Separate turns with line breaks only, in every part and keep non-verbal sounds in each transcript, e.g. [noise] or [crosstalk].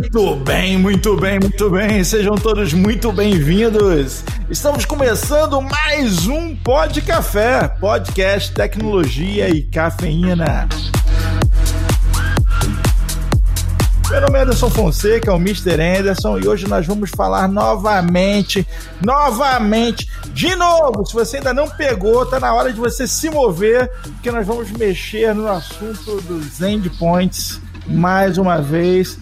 Muito bem, muito bem, muito bem. Sejam todos muito bem-vindos. Estamos começando mais um Pod Café, podcast tecnologia e cafeína. Meu nome é Anderson Fonseca, o Mr. Anderson, e hoje nós vamos falar novamente, novamente, de novo. Se você ainda não pegou, tá na hora de você se mover, porque nós vamos mexer no assunto dos endpoints mais uma vez.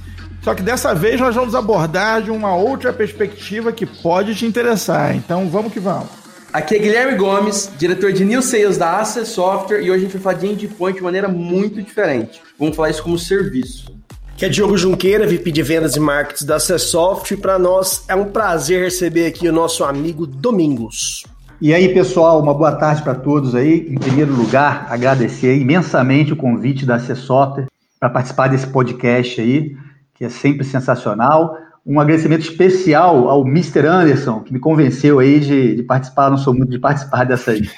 Só que dessa vez nós vamos abordar de uma outra perspectiva que pode te interessar. Então vamos que vamos.
Aqui é Guilherme Gomes, diretor de New Sales da Access Software, e hoje a gente vai falar de endpoint de maneira muito diferente. Vamos falar isso como serviço
que é Diogo Junqueira, VP de Vendas e Marketing da Acessoft. E para nós é um prazer receber aqui o nosso amigo Domingos.
E aí, pessoal, uma boa tarde para todos aí. Em primeiro lugar, agradecer imensamente o convite da Acessoft para participar desse podcast aí, que é sempre sensacional. Um agradecimento especial ao Mr. Anderson, que me convenceu aí de, de participar, não sou muito de participar dessa aí. [laughs]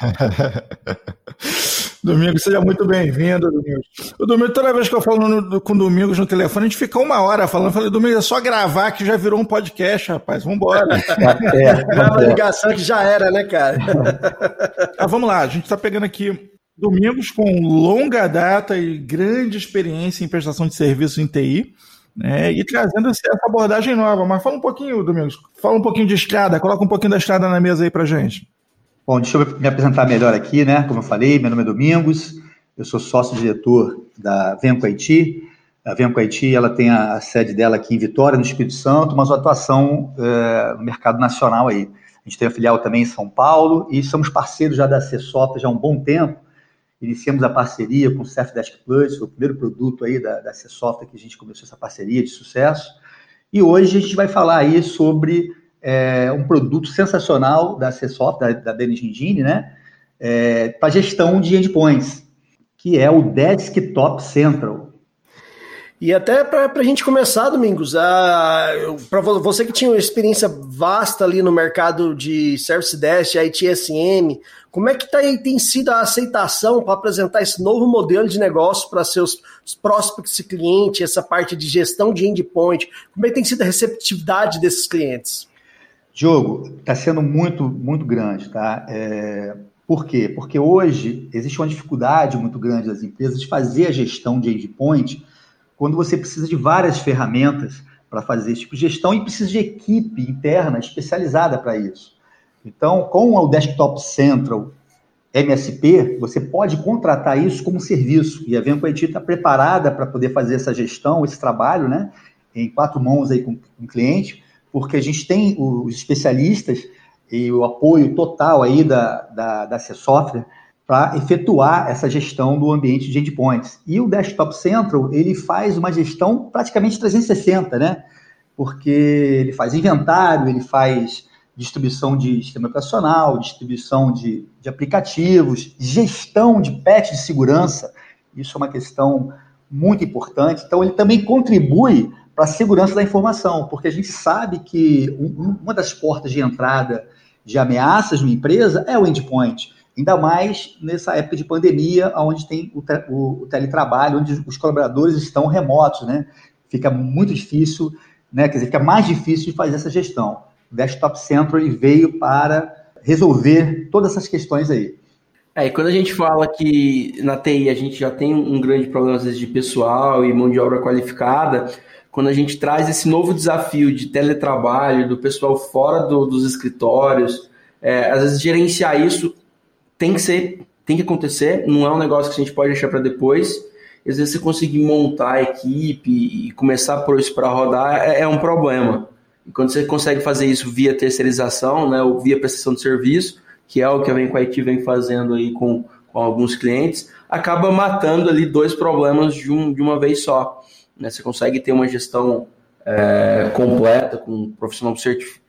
Domingos, seja muito bem-vindo, Domingos. O Domingos, toda vez que eu falo no, com o Domingos no telefone, a gente fica uma hora falando. Eu falei, Domingos, é só gravar que já virou um podcast, rapaz. Vambora. [laughs]
É, Grava a ligação que já era, né, cara? [laughs]
ah, vamos lá, a gente está pegando aqui Domingos com longa data e grande experiência em prestação de serviços em TI. Né, e trazendo essa abordagem nova. Mas fala um pouquinho, Domingos, fala um pouquinho de estrada, coloca um pouquinho da estrada na mesa aí pra gente.
Bom, deixa eu me apresentar melhor aqui, né? Como eu falei, meu nome é Domingos, eu sou sócio-diretor da Venco Haiti. A Venco Haiti, ela tem a, sede dela aqui em Vitória, no Espírito Santo, mas uma atuação é, no mercado nacional aí. A gente tem a filial também em São Paulo e somos parceiros já da Acessota já há um bom tempo. Iniciamos a parceria com o Desk Plus, foi o primeiro produto aí da, da Acessota que a gente começou essa parceria de sucesso. E hoje a gente vai falar aí sobre é, um produto sensacional da Acessoft, da, da Danish Engine, né? É, para gestão de endpoints, que é o Desktop Central.
E até para a gente começar, Domingos, para você que tinha uma experiência vasta ali no mercado de Service Desk, ITSM, como é que tá, tem sido a aceitação para apresentar esse novo modelo de negócio para seus prospects e clientes, essa parte de gestão de endpoint? Como é que tem sido a receptividade desses clientes?
Diogo, está sendo muito, muito grande, tá? É, por quê? Porque hoje existe uma dificuldade muito grande das empresas de fazer a gestão de endpoint quando você precisa de várias ferramentas para fazer esse tipo de gestão e precisa de equipe interna especializada para isso. Então, com o Desktop Central MSP, você pode contratar isso como serviço. E a Venco IT está preparada para poder fazer essa gestão, esse trabalho, né? Em quatro mãos aí com, com o cliente porque a gente tem os especialistas e o apoio total aí da, da, da C Software para efetuar essa gestão do ambiente de endpoints. E o Desktop Central, ele faz uma gestão praticamente 360, né? Porque ele faz inventário, ele faz distribuição de sistema operacional, distribuição de, de aplicativos, gestão de patch de segurança. Isso é uma questão muito importante. Então, ele também contribui para a segurança da informação, porque a gente sabe que um, uma das portas de entrada de ameaças numa empresa é o endpoint. Ainda mais nessa época de pandemia, onde tem o, o, o teletrabalho, onde os colaboradores estão remotos, né? Fica muito difícil, né? Quer dizer, fica mais difícil de fazer essa gestão. Desktop Central ele veio para resolver todas essas questões aí.
É, e quando a gente fala que na TI a gente já tem um grande problema, às vezes, de pessoal e mão de obra qualificada, quando a gente traz esse novo desafio de teletrabalho, do pessoal fora do, dos escritórios, é, às vezes gerenciar isso tem que ser, tem que acontecer, não é um negócio que a gente pode deixar para depois. Às vezes você conseguir montar a equipe e começar a pôr isso para rodar é, é, um problema. E quando você consegue fazer isso via terceirização, né, ou via prestação de serviço, que é o que a Vem com a IT vem fazendo aí com, com alguns clientes, acaba matando ali dois problemas de, um, de uma vez só. Né? Você consegue ter uma gestão é, completa, com um profissional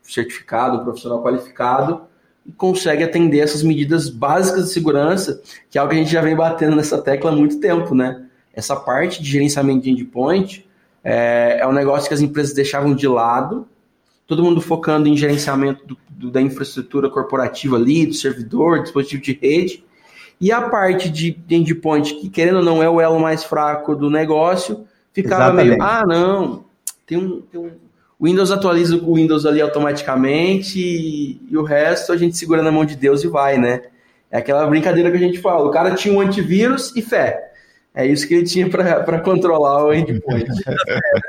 certificado, um profissional qualificado, e consegue atender essas medidas básicas de segurança, que é algo que a gente já vem batendo nessa tecla há muito tempo, né? Essa parte de gerenciamento de endpoint é, é um negócio que as empresas deixavam de lado, todo mundo focando em gerenciamento do, do, da infraestrutura corporativa ali, do servidor, dispositivo de rede, e a parte de endpoint, que querendo ou não é o elo mais fraco do negócio, ficava Exatamente. meio, ah, não, tem um, tem um o Windows atualiza o Windows ali automaticamente e, e, o resto a gente segura na mão de Deus e vai, né? É aquela brincadeira que a gente fala. O cara tinha um antivírus e fé. É isso que ele tinha para controlar o endpoint.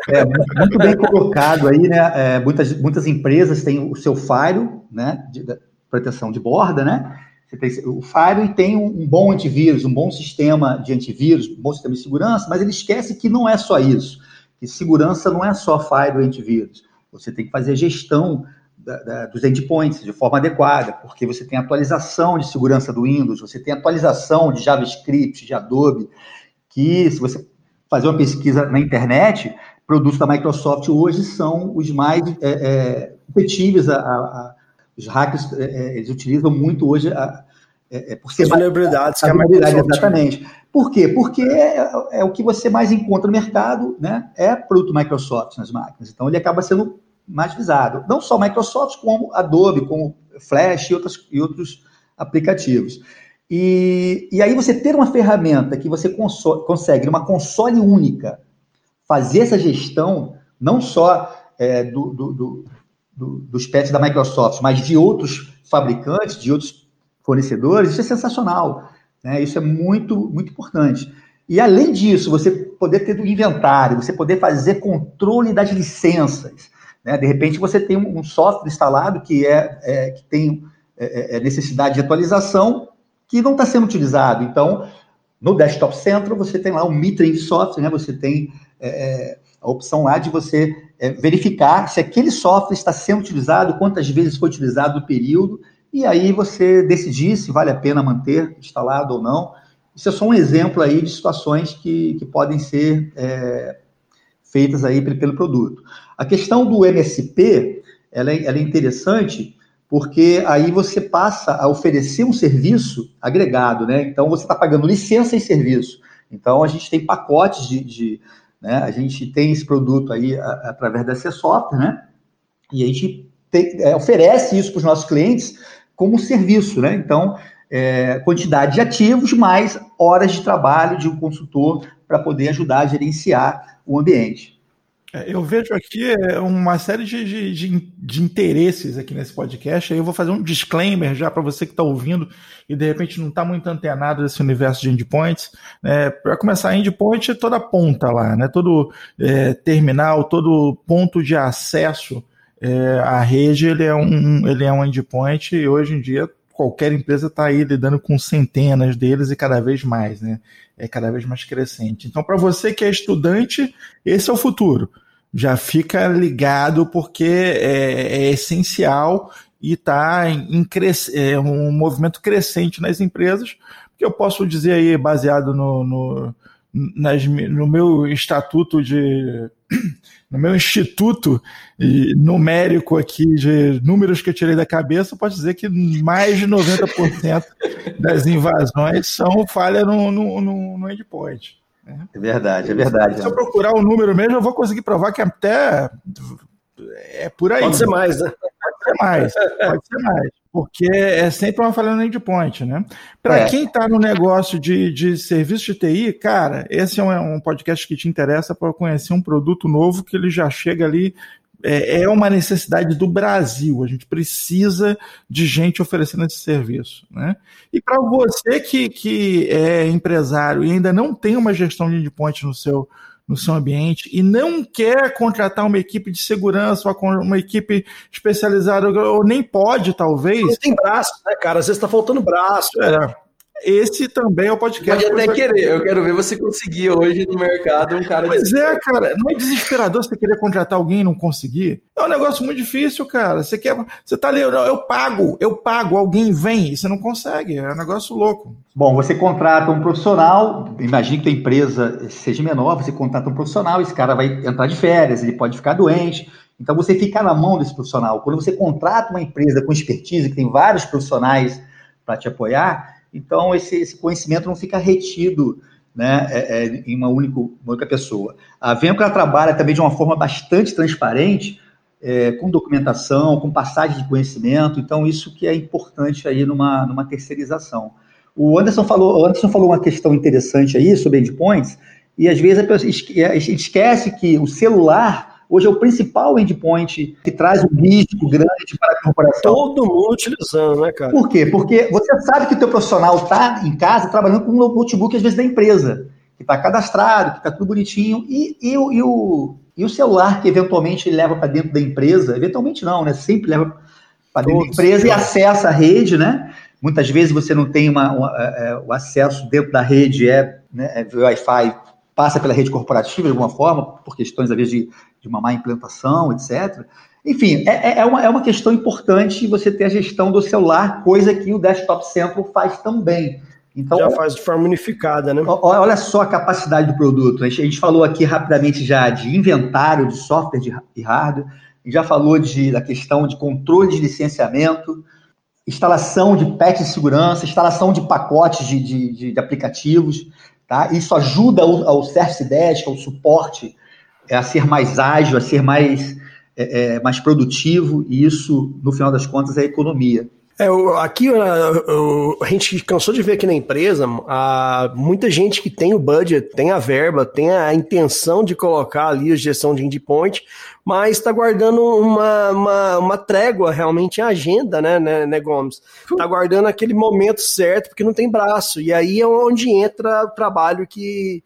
É, muito bem colocado aí, né? É, muitas, muitas empresas têm o seu firewall, né? De, de proteção de borda, né? Você tem o firewall tem um, um, bom antivírus, um bom sistema de antivírus, um bom sistema de segurança, mas ele esquece que não é só isso. Que segurança não é só firewall e antivírus. Você tem que fazer a gestão da, da, dos endpoints de forma adequada, porque você tem atualização de segurança do Windows, você tem atualização de JavaScript, de Adobe, que se você fazer uma pesquisa na internet, produtos da Microsoft hoje são os mais é, é, competitivos, a, a, a, os hackers é, é eles utilizam muito hoje a,
é, é por ser vulnerabilidades
que a Microsoft exatamente. Por quê? Porque é, é, o que você mais encontra no mercado, né? É produto Microsoft nas máquinas. Então ele acaba sendo mais visado. Não só Microsoft, como Adobe, como Flash e, outras, e outros aplicativos. E, e aí você ter uma ferramenta que você consegue, numa console única, fazer essa gestão, não só é, do, do, do, do, dos pets da Microsoft, mas de outros fabricantes, de outros fornecedores, isso é sensacional. Né? Isso é muito, muito importante. E além disso, você poder ter do inventário, você poder fazer controle das licenças. Né? De repente, você tem um software instalado que, é, é que tem é, é necessidade de atualização que não está sendo utilizado. Então, no Desktop Central, você tem lá o metering software, né? você tem é, é, a opção lá de você é, verificar se aquele software está sendo utilizado, quantas vezes foi utilizado no período, e aí você decidir se vale a pena manter instalado ou não. Isso é só um exemplo aí de situações que, que podem ser é, feitas aí pelo, pelo, produto. A questão do MSP, ela é, ela é interessante porque aí você passa a oferecer um serviço agregado, né? Então você está pagando licença e serviço. Então a gente tem pacotes de, de né? A gente tem esse produto aí através da C Software, né? E a gente tem, é, oferece isso para os nossos clientes como serviço, né? Então é, quantidade de ativos mais horas de trabalho de um consultor para poder ajudar a gerenciar o ambiente.
É, eu vejo aqui é, uma série de, de, de, de, interesses aqui nesse podcast. Aí eu vou fazer um disclaimer já para você que está ouvindo e de repente não está muito antenado nesse universo de endpoints. Né? Para começar, endpoint é toda ponta lá, né? todo é, terminal, todo ponto de acesso é, à rede, ele é, um, ele é um endpoint e hoje em dia qualquer empresa está aí lidando com centenas deles e cada vez mais, né? É cada vez mais crescente. Então, para você que é estudante, esse é o futuro. Já fica ligado porque é, é essencial e está em, cres... é um movimento crescente nas empresas, que eu posso dizer aí, baseado no, no, nas, no meu estatuto de no meu instituto numérico aqui de números que eu tirei da cabeça, posso dizer que mais de 90% [laughs] das invasões são falha no, no, no, no endpoint.
Né? É verdade, é verdade.
Se eu procurar o número mesmo, eu vou conseguir provar que até é por aí.
Pode ser mais, né?
Pode ser mais, pode ser mais porque é sempre uma falha no endpoint, né? Para é. quem está no negócio de, de serviço de TI, cara, esse é um, um podcast que te interessa para conhecer um produto novo que ele já chega ali. É, é uma necessidade do Brasil. A gente precisa de gente oferecendo esse serviço, né? E para você que, que é empresário e ainda não tem uma gestão de endpoint no seu no seu ambiente e não quer contratar uma equipe de segurança, uma, uma equipe especializada, ou nem pode, talvez. Não
tem braço, né, cara? Às vezes está faltando braço.
É. Esse também é o podcast.
Pode até querer. Eu quero ver você conseguir hoje no mercado um cara.
Pois de... é, cara. Não é desesperador você querer contratar alguém e não conseguir. É um negócio muito difícil, cara. Você quer. Você tá ali, eu, eu pago, eu pago, alguém vem e você não consegue. É um negócio louco.
Bom, você contrata um profissional. Imagine que a empresa seja menor, você contrata um profissional, esse cara vai entrar de férias, ele pode ficar doente. Então você fica na mão desse profissional. Quando você contrata uma empresa com expertise, que tem vários profissionais para te apoiar então, esse, esse conhecimento não fica retido né, é, é, em uma, única, uma única pessoa. A Venco trabalha também de uma forma bastante transparente, é, com documentação, com passagem de conhecimento, então isso que é importante aí numa, numa terceirização. O Anderson falou, o Anderson falou uma questão interessante aí sobre endpoints, e às vezes a, a gente esquece que o celular Hoje é o principal endpoint que traz um risco grande para a corporação.
Todo mundo utilizando, né, cara?
Por quê? Porque você sabe que o teu profissional está em casa trabalhando com um notebook, às vezes, da empresa, que está cadastrado, que está tudo bonitinho, e, e, e, o, e o celular que eventualmente ele leva para dentro da empresa, eventualmente não, né? Sempre leva para dentro Todos, da empresa e acessa a rede, né? Muitas vezes você não tem uma, uma, é, é, o acesso dentro da rede, é, né, é Wi-Fi, passa pela rede corporativa de alguma forma, por questões, às vezes, de, de uma má implantação, etc. Enfim, é, é, é, uma, é uma questão importante você ter a gestão do celular, coisa que o Desktop Central faz também.
Então, já faz de forma unificada, né?
Olha só a capacidade do produto. A gente, falou aqui rapidamente já de inventário de software de, de hardware, já falou de, da questão de controle de licenciamento, instalação de patch de segurança, instalação de pacotes de, de, de aplicativos. Tá? Isso ajuda o, ao Service ao suporte, é, a ser mais ágil, a ser mais, é, é, mais produtivo, e isso, no final das contas, é economia.
É, aqui a, gente cansou de ver aqui na empresa a, muita gente que tem o budget, tem a verba, tem a intenção de colocar ali a gestão de endpoint, mas está guardando uma, uma, uma, trégua realmente em agenda, né, né, né Gomes? Está guardando aquele momento certo, porque não tem braço. E aí é onde entra o trabalho que,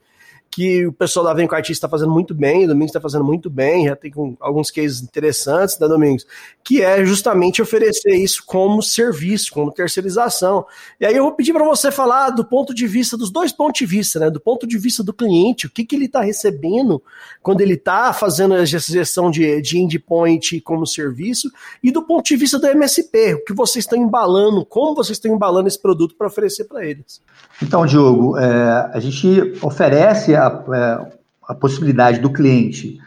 que o pessoal da Venco Artista está fazendo muito bem, o Domingos está fazendo muito bem, já tem alguns cases interessantes da né, Domingos, que é justamente oferecer isso como serviço, como terceirização. E aí eu vou pedir para você falar do ponto de vista, dos dois pontos de vista, né? Do ponto de vista do cliente, o que, que ele está recebendo quando ele está fazendo a gestão de, de endpoint como serviço, e do ponto de vista do MSP, o que vocês estão embalando, como vocês estão embalando esse produto para oferecer para eles.
Então, Diogo, é, a gente oferece é, a, possibilidade do cliente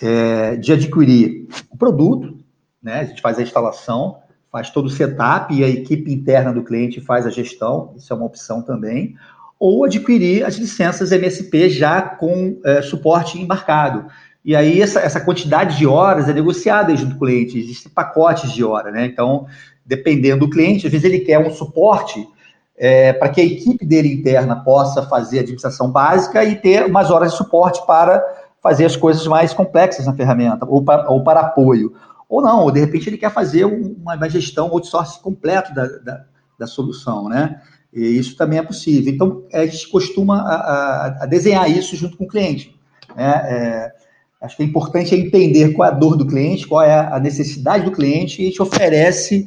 é, de adquirir o produto, né? A gente faz a instalação, faz todo o setup e a equipe interna do cliente faz a gestão, isso é uma opção também, ou adquirir as licenças MSP já com é, suporte embarcado. E aí essa, essa quantidade de horas é negociada junto com o cliente, existem pacotes de hora, né? Então, dependendo do cliente, às vezes ele quer um suporte é, para que a equipe dele interna possa fazer a administração básica e ter umas horas de suporte para fazer as coisas mais complexas na ferramenta, ou para, ou para apoio. Ou não, ou de repente ele quer fazer uma, gestão outsourcing completo da, da, da, solução, né? E isso também é possível. Então, a gente costuma a, a, a desenhar isso junto com o cliente. Né? É, acho que é importante entender qual é a dor do cliente, qual é a necessidade do cliente, e a gente oferece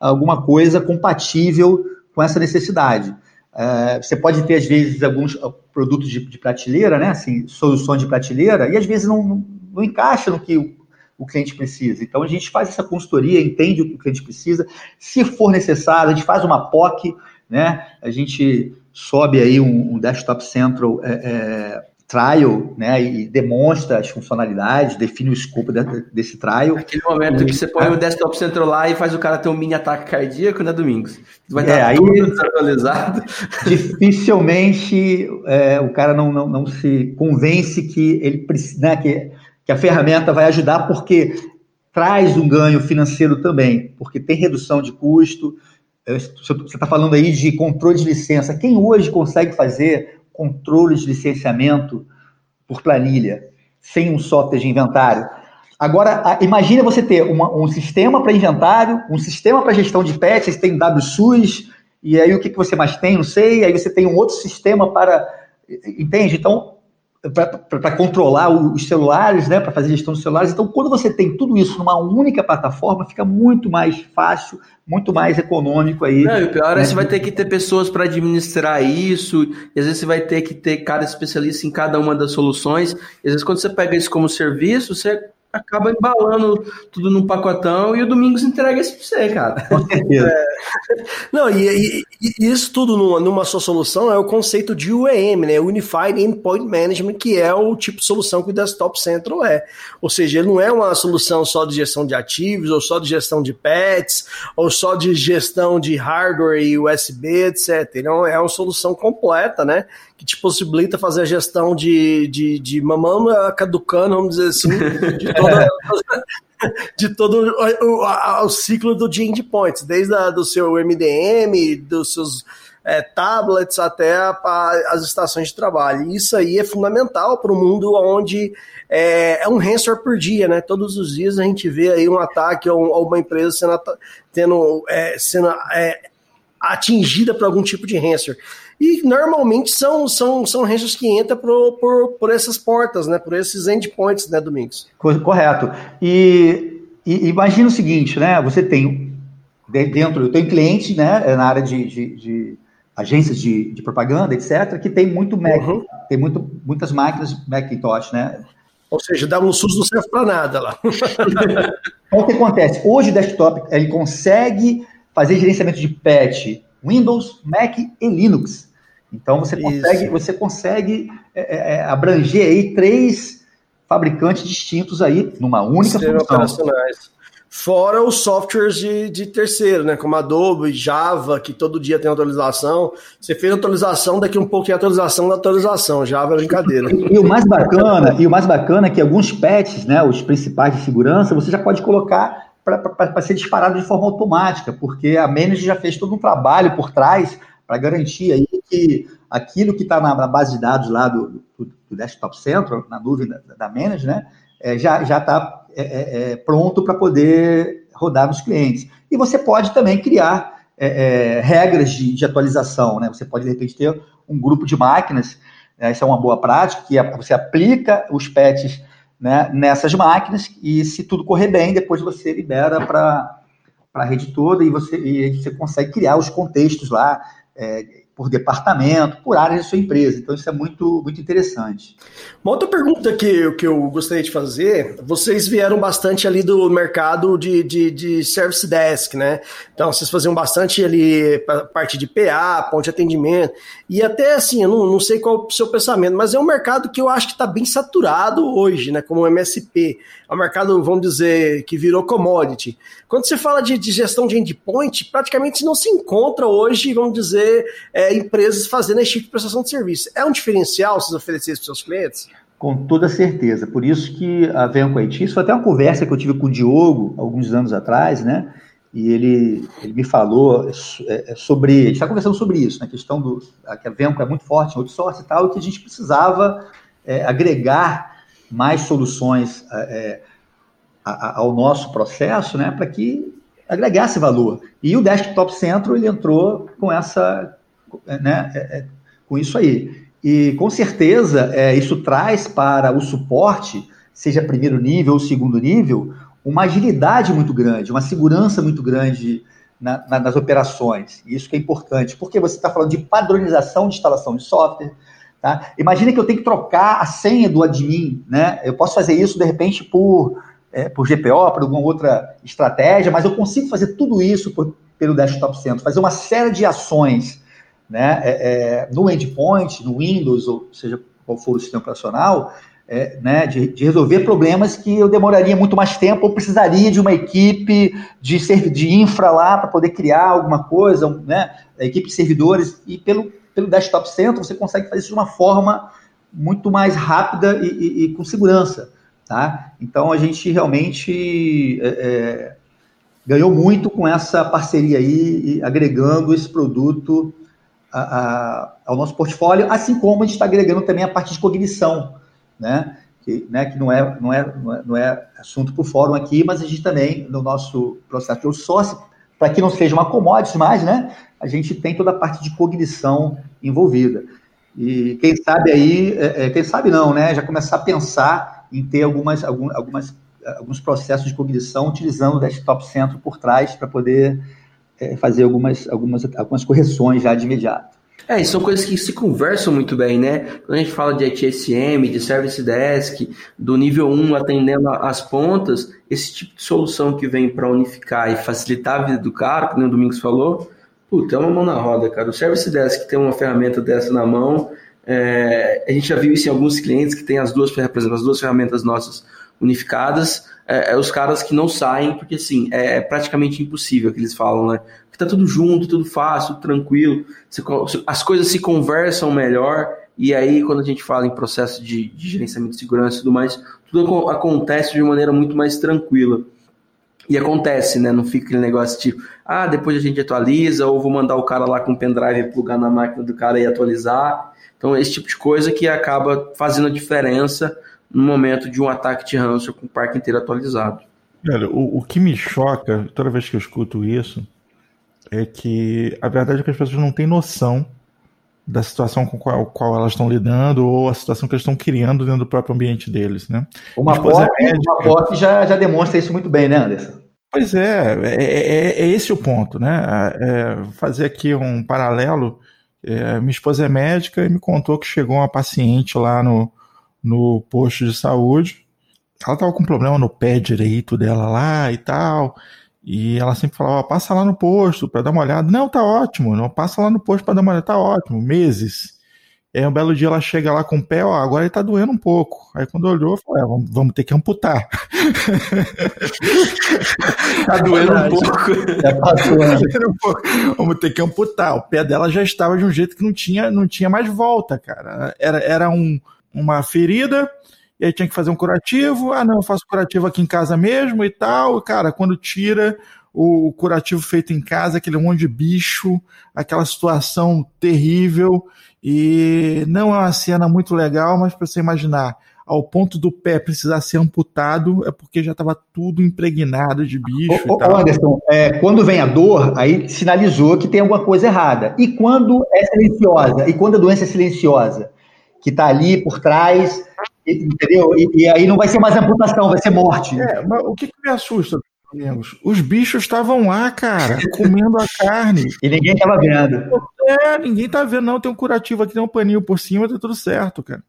alguma coisa compatível com essa necessidade. É, você pode ter, às vezes, alguns produtos de, de, prateleira, né? Assim, soluções de prateleira, e às vezes não, não, não encaixa no que o, o, cliente precisa. Então, a gente faz essa consultoria, entende o que o cliente precisa. Se for necessário, a gente faz uma POC, né? A gente sobe aí um, um Desktop Central é, é, trial, né, e demonstra as funcionalidades, define o escopo de, desse trial.
Aquele momento que você põe o desktop central lá e faz o cara ter um mini ataque cardíaco, né, Domingos?
Vai é, aí, desatualizado. [laughs] Dificilmente é, o cara não, não, não se convence que ele né, que, que a ferramenta vai ajudar, porque traz um ganho financeiro também, porque tem redução de custo. Você está falando aí de controle de licença. Quem hoje consegue fazer controles de licenciamento por planilha, sem um software de inventário. Agora, imagine você ter uma, um sistema para inventário, um sistema para gestão de patches, tem WSUS, e aí o que, que você mais tem, não sei, aí você tem um outro sistema para. Entende? Então, para controlar os celulares, né, para fazer gestão dos celulares. Então, quando você tem tudo isso numa única plataforma, fica muito mais fácil, muito mais econômico aí.
Não, e o pior é que você vai ter que ter pessoas para administrar isso, e às vezes você vai ter que ter cada especialista em cada uma das soluções. E às vezes, quando você pega isso como serviço, você acaba embalando tudo num pacotão e o Domingos entrega isso pra você, cara. Com certeza.
É. Não, e, e, e, isso tudo numa, numa só solução é o conceito de UEM, né? Unified Endpoint Management, que é o tipo de solução que o Desktop Central é. Ou seja, ele não é uma solução só de gestão de ativos, ou só de gestão de pets, ou só de gestão de hardware e USB, etc. Ele é uma, é uma solução completa, né? Que te possibilita fazer a gestão de, de, de mamão caducando, vamos dizer assim, de [laughs] toda, [laughs] de todo o, o, o, ciclo do de endpoints, desde a, do seu MDM, dos seus é, tablets até a, a, as estações de trabalho. Isso aí é fundamental para o mundo onde é, é, um ransomware por dia, né? Todos os dias a gente vê aí um ataque ou, uma empresa sendo, tendo, é, sendo é, atingida por algum tipo de ransomware. E normalmente são, são, são que entram por, por, por essas portas, né? Por esses endpoints, né, Domingos?
Correto. E, e imagina o seguinte, né? Você tem dentro, eu tenho cliente, né, na área de, de, de agências de, de, propaganda, etc., que tem muito Mac, uhum. tem muito, muitas máquinas Macintosh, né?
Ou seja, dá um SUS não serve para nada lá. [laughs]
então, o que acontece? Hoje o desktop ele consegue fazer gerenciamento de patch Windows, Mac e Linux. Então você consegue, você consegue é, é, é, abranger aí três fabricantes distintos aí numa única Sistema função. Operacionais.
Fora os softwares de, de terceiro, né? Como Adobe, Java, que todo dia tem atualização. Você fez atualização, daqui um pouco tem atualização da atualização. Java é brincadeira.
E, e, o mais bacana, e o mais bacana é que alguns patches, né? Os principais de segurança, você já pode colocar para ser disparado de forma automática, porque a Manage já fez todo um trabalho por trás para garantir aí que aquilo que está na, na, base de dados lá do, do, do Desktop Central, na nuvem da, da Manage, né? É, já está é, é, é, pronto para poder rodar nos clientes. E você pode também criar é, é, regras de, de, atualização, né? Você pode, de repente, ter um grupo de máquinas, né? é uma boa prática, que você aplica os patches né, nessas máquinas e se tudo correr bem, depois você libera para a rede toda e você, e você consegue criar os contextos lá, é, por departamento, por área da sua empresa. Então, isso é muito, muito interessante.
Uma outra pergunta que, que eu gostaria de fazer: vocês vieram bastante ali do mercado de, de, de service desk, né? Então, vocês faziam bastante ali parte de PA, ponto de atendimento. E até assim, eu não, não sei qual é o seu pensamento, mas é um mercado que eu acho que está bem saturado hoje, né? Como MSP. É um mercado, vamos dizer, que virou commodity. Quando você fala de, de gestão de endpoint, praticamente não se encontra hoje, vamos dizer, é, empresas fazendo esse tipo de prestação de serviço. É um diferencial vocês oferecerem para os seus clientes?
Com toda certeza. Por isso que a Venco IT, isso foi até uma conversa que eu tive com o Diogo alguns anos atrás, né? e ele, ele me falou é, é, sobre. A gente está conversando sobre isso, na né, questão do. que a Venco é muito forte em outsourcing e tal, e que a gente precisava é, agregar mais soluções é, ao nosso processo, né, para que agregasse valor. E o Desktop Centro ele entrou com essa, né, é, é, com isso aí. E com certeza isso traz para o suporte, seja primeiro nível ou segundo nível, uma agilidade muito grande, uma segurança muito grande na, na, nas operações. Isso que é importante, porque você está falando de padronização de instalação de software. Tá? Imagina que eu tenho que trocar a senha do admin, né? Eu posso fazer isso de repente por, é, por GPO, por alguma outra estratégia, mas eu consigo fazer tudo isso por, pelo Desktop Center, fazer uma série de ações né? É, é, no endpoint, no Windows, ou seja qual for o sistema operacional, é, né, de, de, resolver problemas que eu demoraria muito mais tempo, ou precisaria de uma equipe de, de infra lá para poder criar alguma coisa, né, equipe de servidores, e pelo, pelo Desktop Center você consegue fazer isso de uma forma muito mais rápida e, e, e com segurança. Tá? Então a gente realmente é, é, ganhou muito com essa parceria aí, agregando esse produto a, a, ao nosso portfólio, assim como a gente está agregando também a parte de cognição né? Que, né, que não, é, não, é, não, é, é assunto para o fórum aqui, mas a gente também, no nosso processo de outsourcing, para que não seja uma commodity mais, né, a gente tem toda a parte de cognição envolvida. E quem sabe aí, é, é quem sabe não, né, já começar a pensar em ter algumas, algumas, alguns processos de cognição utilizando o Desktop Centro por trás para poder é, fazer algumas, algumas, algumas correções já de imediato.
É, e são coisas que se conversam muito bem, né? Quando a gente fala de ITSM, de Service Desk, do nível 1 atendendo as pontas, esse tipo de solução que vem para unificar e facilitar a vida do cara, como o Domingos falou, puta, é uma mão na roda, cara. O Service Desk tem uma ferramenta dessa na mão, é, a gente já viu isso em alguns clientes que tem as duas, as duas ferramentas nossas unificadas, é, é, os caras que não saem, porque assim, é praticamente impossível que eles falam, né? Que tá tudo junto, tudo fácil, tranquilo, as coisas se conversam melhor, E aí, quando a gente fala em processo de, de gerenciamento de segurança e tudo mais, tudo acontece de maneira muito mais tranquila. E acontece, né? Não fica aquele negócio tipo, ah, depois a gente atualiza, ou vou mandar o cara lá com o pendrive plugar na máquina do cara e atualizar. Então, esse tipo de coisa que acaba fazendo a diferença no momento de um ataque de ransomware com o parque inteiro atualizado.
Olha, o, o que me choca toda vez que eu escuto isso é que a verdade é que as pessoas não têm noção da situação com qual, qual elas estão lidando ou a situação que eles estão criando dentro do próprio ambiente deles, né?
Uma POC, é já, já demonstra isso muito bem, né, Anderson?
Pois é, é, é, é esse o ponto, né? É fazer aqui um paralelo. É, minha esposa é médica e me contou que chegou uma paciente lá no, no posto de saúde. Ela estava com problema no pé direito dela lá e tal. E ela sempre falava, passa lá no posto para dar uma olhada. Não, tá ótimo. Não passa lá no posto para dar uma olhada, tá ótimo. Meses. E aí um belo dia ela chega lá com o pé, ó, agora ele tá doendo um pouco. Aí quando olhou, falou, é, vamos, vamos, ter que amputar. [laughs]
tá doendo um pouco.
É, tá doendo um pouco. Vamos ter que amputar. O pé dela já estava de um jeito que não tinha, não tinha mais volta, cara. Era, era um, uma ferida, e aí tinha que fazer um curativo. Ah, não, eu faço curativo aqui em casa mesmo e tal. Cara, quando tira o, curativo feito em casa, aquele monte de bicho, aquela situação terrível. E não é uma cena muito legal, mas para você imaginar, ao ponto do pé precisar ser amputado, é porque já estava tudo impregnado de bicho. Ô,
ô Anderson, é, quando vem a dor, aí sinalizou que tem alguma coisa errada. E quando é silenciosa? E quando a doença é silenciosa? Que está ali por trás, Entendeu? E, e, aí não vai ser mais amputação, vai ser morte.
É, mas o que, que me assusta, amigos? Os bichos estavam lá, cara, comendo a carne. [laughs]
E ninguém estava vendo.
É, ninguém tá vendo, não. Tem um curativo aqui, tem um paninho por cima, tá tudo certo, cara.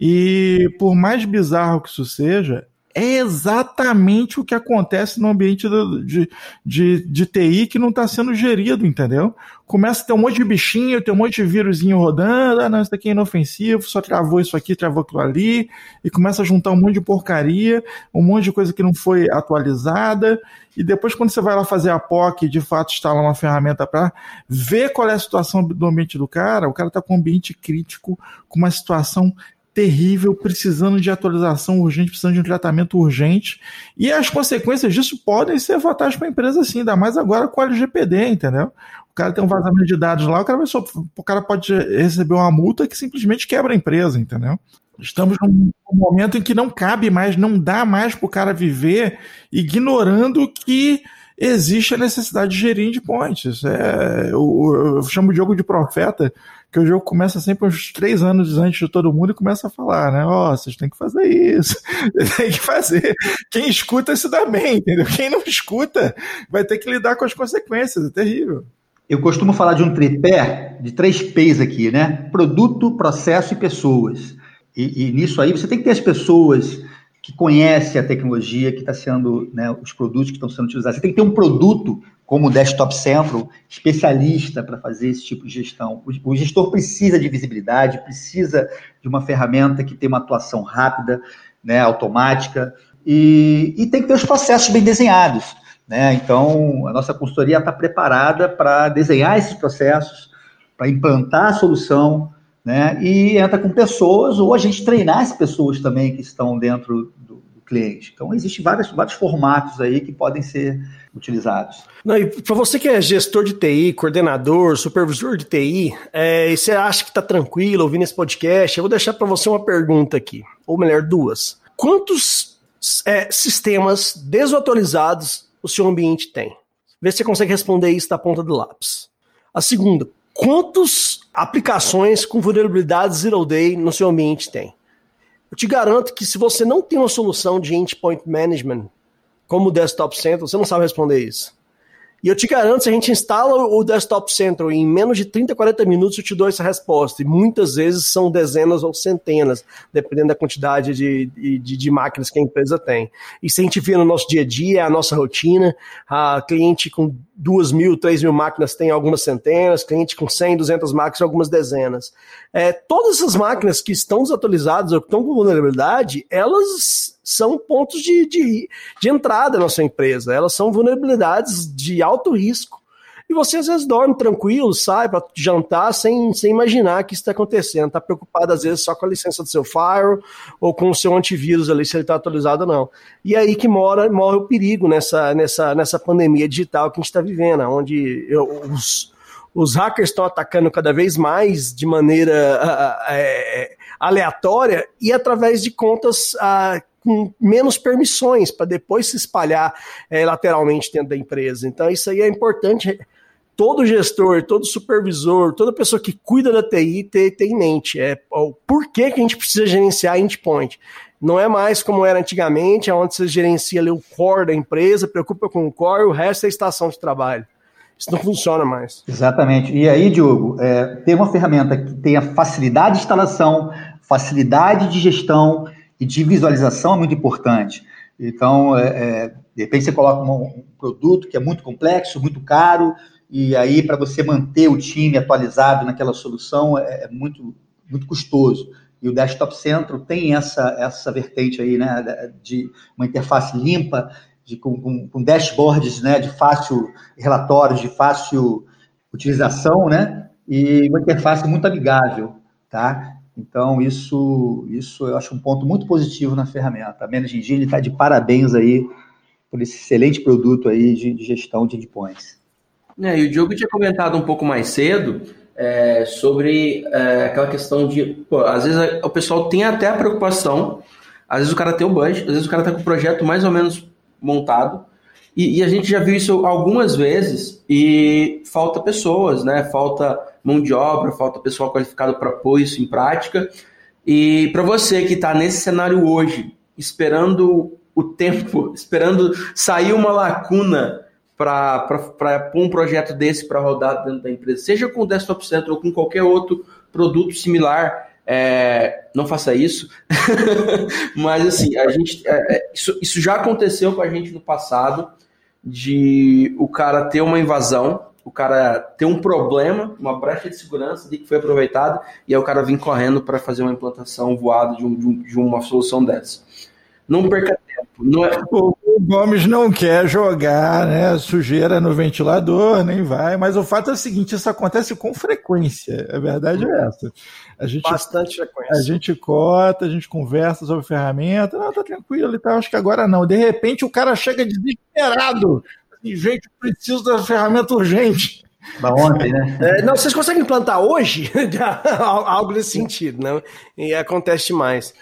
E por mais bizarro que isso seja, é exatamente o que acontece no ambiente do, de, de, de TI que não está sendo gerido, entendeu? Começa a ter um monte de bichinho, tem um monte de vírusinho rodando, ah, não, isso daqui é inofensivo, só travou isso aqui, travou aquilo ali, e começa a juntar um monte de porcaria, um monte de coisa que não foi atualizada, e depois quando você vai lá fazer a POC de fato instalar uma ferramenta para ver qual é a situação do ambiente do cara, o cara está com um ambiente crítico, com uma situação terrível, precisando de atualização urgente, precisando de um tratamento urgente. E as consequências disso podem ser fatais para a empresa, sim, ainda mais agora com o LGPD, entendeu? O cara tem um vazamento de dados lá, o cara, só, o cara pode receber uma multa que simplesmente quebra a empresa, entendeu? Estamos num momento em que não cabe mais, não dá mais para o cara viver ignorando que existe a necessidade de gerir endpoints. É, eu, eu chamo o jogo de profeta, que o jogo começa sempre uns três anos antes de todo mundo e começa a falar, né? Ó, oh, vocês têm que fazer isso, [laughs] tem que fazer. Quem escuta se dá bem, entendeu? Quem não escuta vai ter que lidar com as consequências, é terrível.
Eu costumo falar de um tripé de três P's aqui, né? Produto, processo e pessoas. E, e nisso aí você tem que ter as pessoas que conhecem a tecnologia que está sendo, né, os produtos que estão sendo utilizados. Você tem que ter um produto como o Desktop Central, especialista para fazer esse tipo de gestão. O, gestor precisa de visibilidade, precisa de uma ferramenta que tem uma atuação rápida, né, automática, e, e tem que ter os processos bem desenhados. Né? Então, a nossa consultoria está preparada para desenhar esses processos, para implantar a solução, né? e entra com pessoas, ou a gente treinar as pessoas também que estão dentro cliente. Então, existem vários, vários formatos aí que podem ser utilizados.
Para você que é gestor de TI, coordenador, supervisor de TI, é, e você acha que está tranquilo ouvindo esse podcast, eu vou deixar para você uma pergunta aqui, ou melhor, duas. Quantos é, sistemas desatualizados o seu ambiente tem? Vê se você consegue responder isso da ponta do lápis. A segunda, quantas aplicações com vulnerabilidade zero day no seu ambiente tem? Eu te garanto que se você não tem uma solução de endpoint management como o Desktop Central, você não sabe responder isso. E eu te garanto, se a gente instala o Desktop Central em menos de 30, 40 minutos, eu te dou essa resposta. E muitas vezes são dezenas ou centenas, dependendo da quantidade de, de, de máquinas que a empresa tem. E se a gente vê no nosso dia a dia, a nossa rotina, a cliente com duas mil, três mil máquinas tem algumas centenas, cliente com 100, 200 máquinas algumas dezenas. É, todas essas máquinas que estão desatualizadas ou que estão com vulnerabilidade, elas são pontos de, de, de entrada na sua empresa, elas são vulnerabilidades de alto risco. E você às vezes dorme tranquilo, sai para jantar sem, sem imaginar que isso está acontecendo. Está preocupado às vezes só com a licença do seu Fire ou com o seu antivírus ali, se ele está atualizado ou não. E aí que mora, mora o perigo nessa, nessa, nessa pandemia digital que a gente está vivendo, onde eu, os, os hackers estão atacando cada vez mais de maneira é, aleatória e através de contas com menos permissões para depois se espalhar é, lateralmente dentro da empresa. Então, isso aí é importante. Todo gestor, todo supervisor, toda pessoa que cuida da TI ter em mente é o porquê que a gente precisa gerenciar endpoint. Não é mais como era antigamente, onde você gerencia ali o core da empresa, preocupa com o core, o resto é a estação de trabalho. Isso não funciona mais.
Exatamente. E aí, Diogo, é, ter uma ferramenta que tenha facilidade de instalação, facilidade de gestão e de visualização é muito importante. Então, é, é, de repente você coloca um, um produto que é muito complexo, muito caro, e aí para você manter o time atualizado naquela solução é, é, muito, muito custoso. E o Desktop Centro tem essa, essa vertente aí, né, de uma interface limpa, de, com, com, com dashboards, né, de fácil relatórios, de fácil utilização, né, e uma interface muito amigável, tá? Então, isso, isso eu acho um ponto muito positivo na ferramenta. A Managing Engine está de parabéns aí por esse excelente produto aí de, de gestão de endpoints.
É, e o Diogo tinha comentado um pouco mais cedo é, sobre é, aquela questão de, pô, às vezes o pessoal tem até a preocupação, às vezes o cara tem o budget, às vezes o cara está com o projeto mais ou menos montado, e, e, a gente já viu isso algumas vezes e falta pessoas, né? Falta mão de obra, falta pessoal qualificado para pôr isso em prática. E para você que está nesse cenário hoje, esperando o tempo, [laughs] esperando sair uma lacuna para um projeto desse para rodar dentro da empresa, seja com o Desktop Center ou com qualquer outro produto similar, é, não faça isso. [laughs] Mas assim, a gente, é, é, isso, isso já aconteceu com a gente no passado, de o cara ter uma invasão o cara ter um problema, uma brecha de segurança de que foi aproveitado, e aí o cara vir correndo para fazer uma implantação voada de, um, de, uma solução dessa. Não perca é...
O Gomes não quer jogar né, sujeira no ventilador, nem vai, mas o fato é o seguinte: isso acontece com frequência. A verdade é essa. A gente,
Bastante frequência.
A gente cota, a gente conversa sobre ferramenta, não, tá tranquilo e tal, acho que agora não. De repente o cara chega desesperado e, gente, preciso da ferramenta urgente.
Da ontem, né? É, não, vocês conseguem implantar hoje? [laughs] Algo nesse sentido, né? E acontece mais.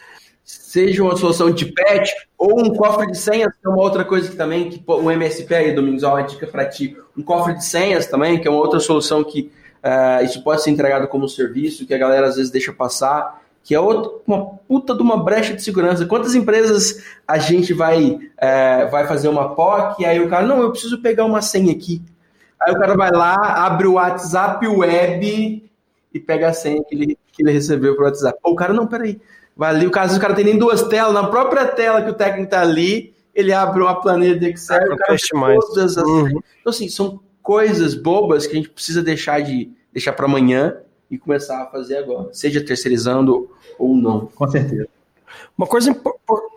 Seja uma solução de patch ou um cofre de senhas, que é uma outra coisa que também, que o MSP aí, Domingos, ó, uma dica para ti. Um cofre de senhas também, que é uma outra solução que uh, isso pode ser entregado como serviço, que a galera às vezes deixa passar que é outro, uma puta de uma brecha de segurança. Quantas empresas a gente vai, é, vai fazer uma POC e aí o cara, não, eu preciso pegar uma senha aqui. Aí o cara vai lá, abre o WhatsApp web e pega a senha que ele, que ele recebeu pro WhatsApp. O cara, não, peraí. Vai ali, o caso o cara tem nem duas telas, na própria tela que o técnico tá ali, ele abre uma planilha de Excel, ah, o cara todas as... Uhum. Então, assim, são coisas bobas que a gente precisa deixar de deixar para amanhã e começar a fazer agora, seja terceirizando ou não.
Com certeza. Uma coisa importante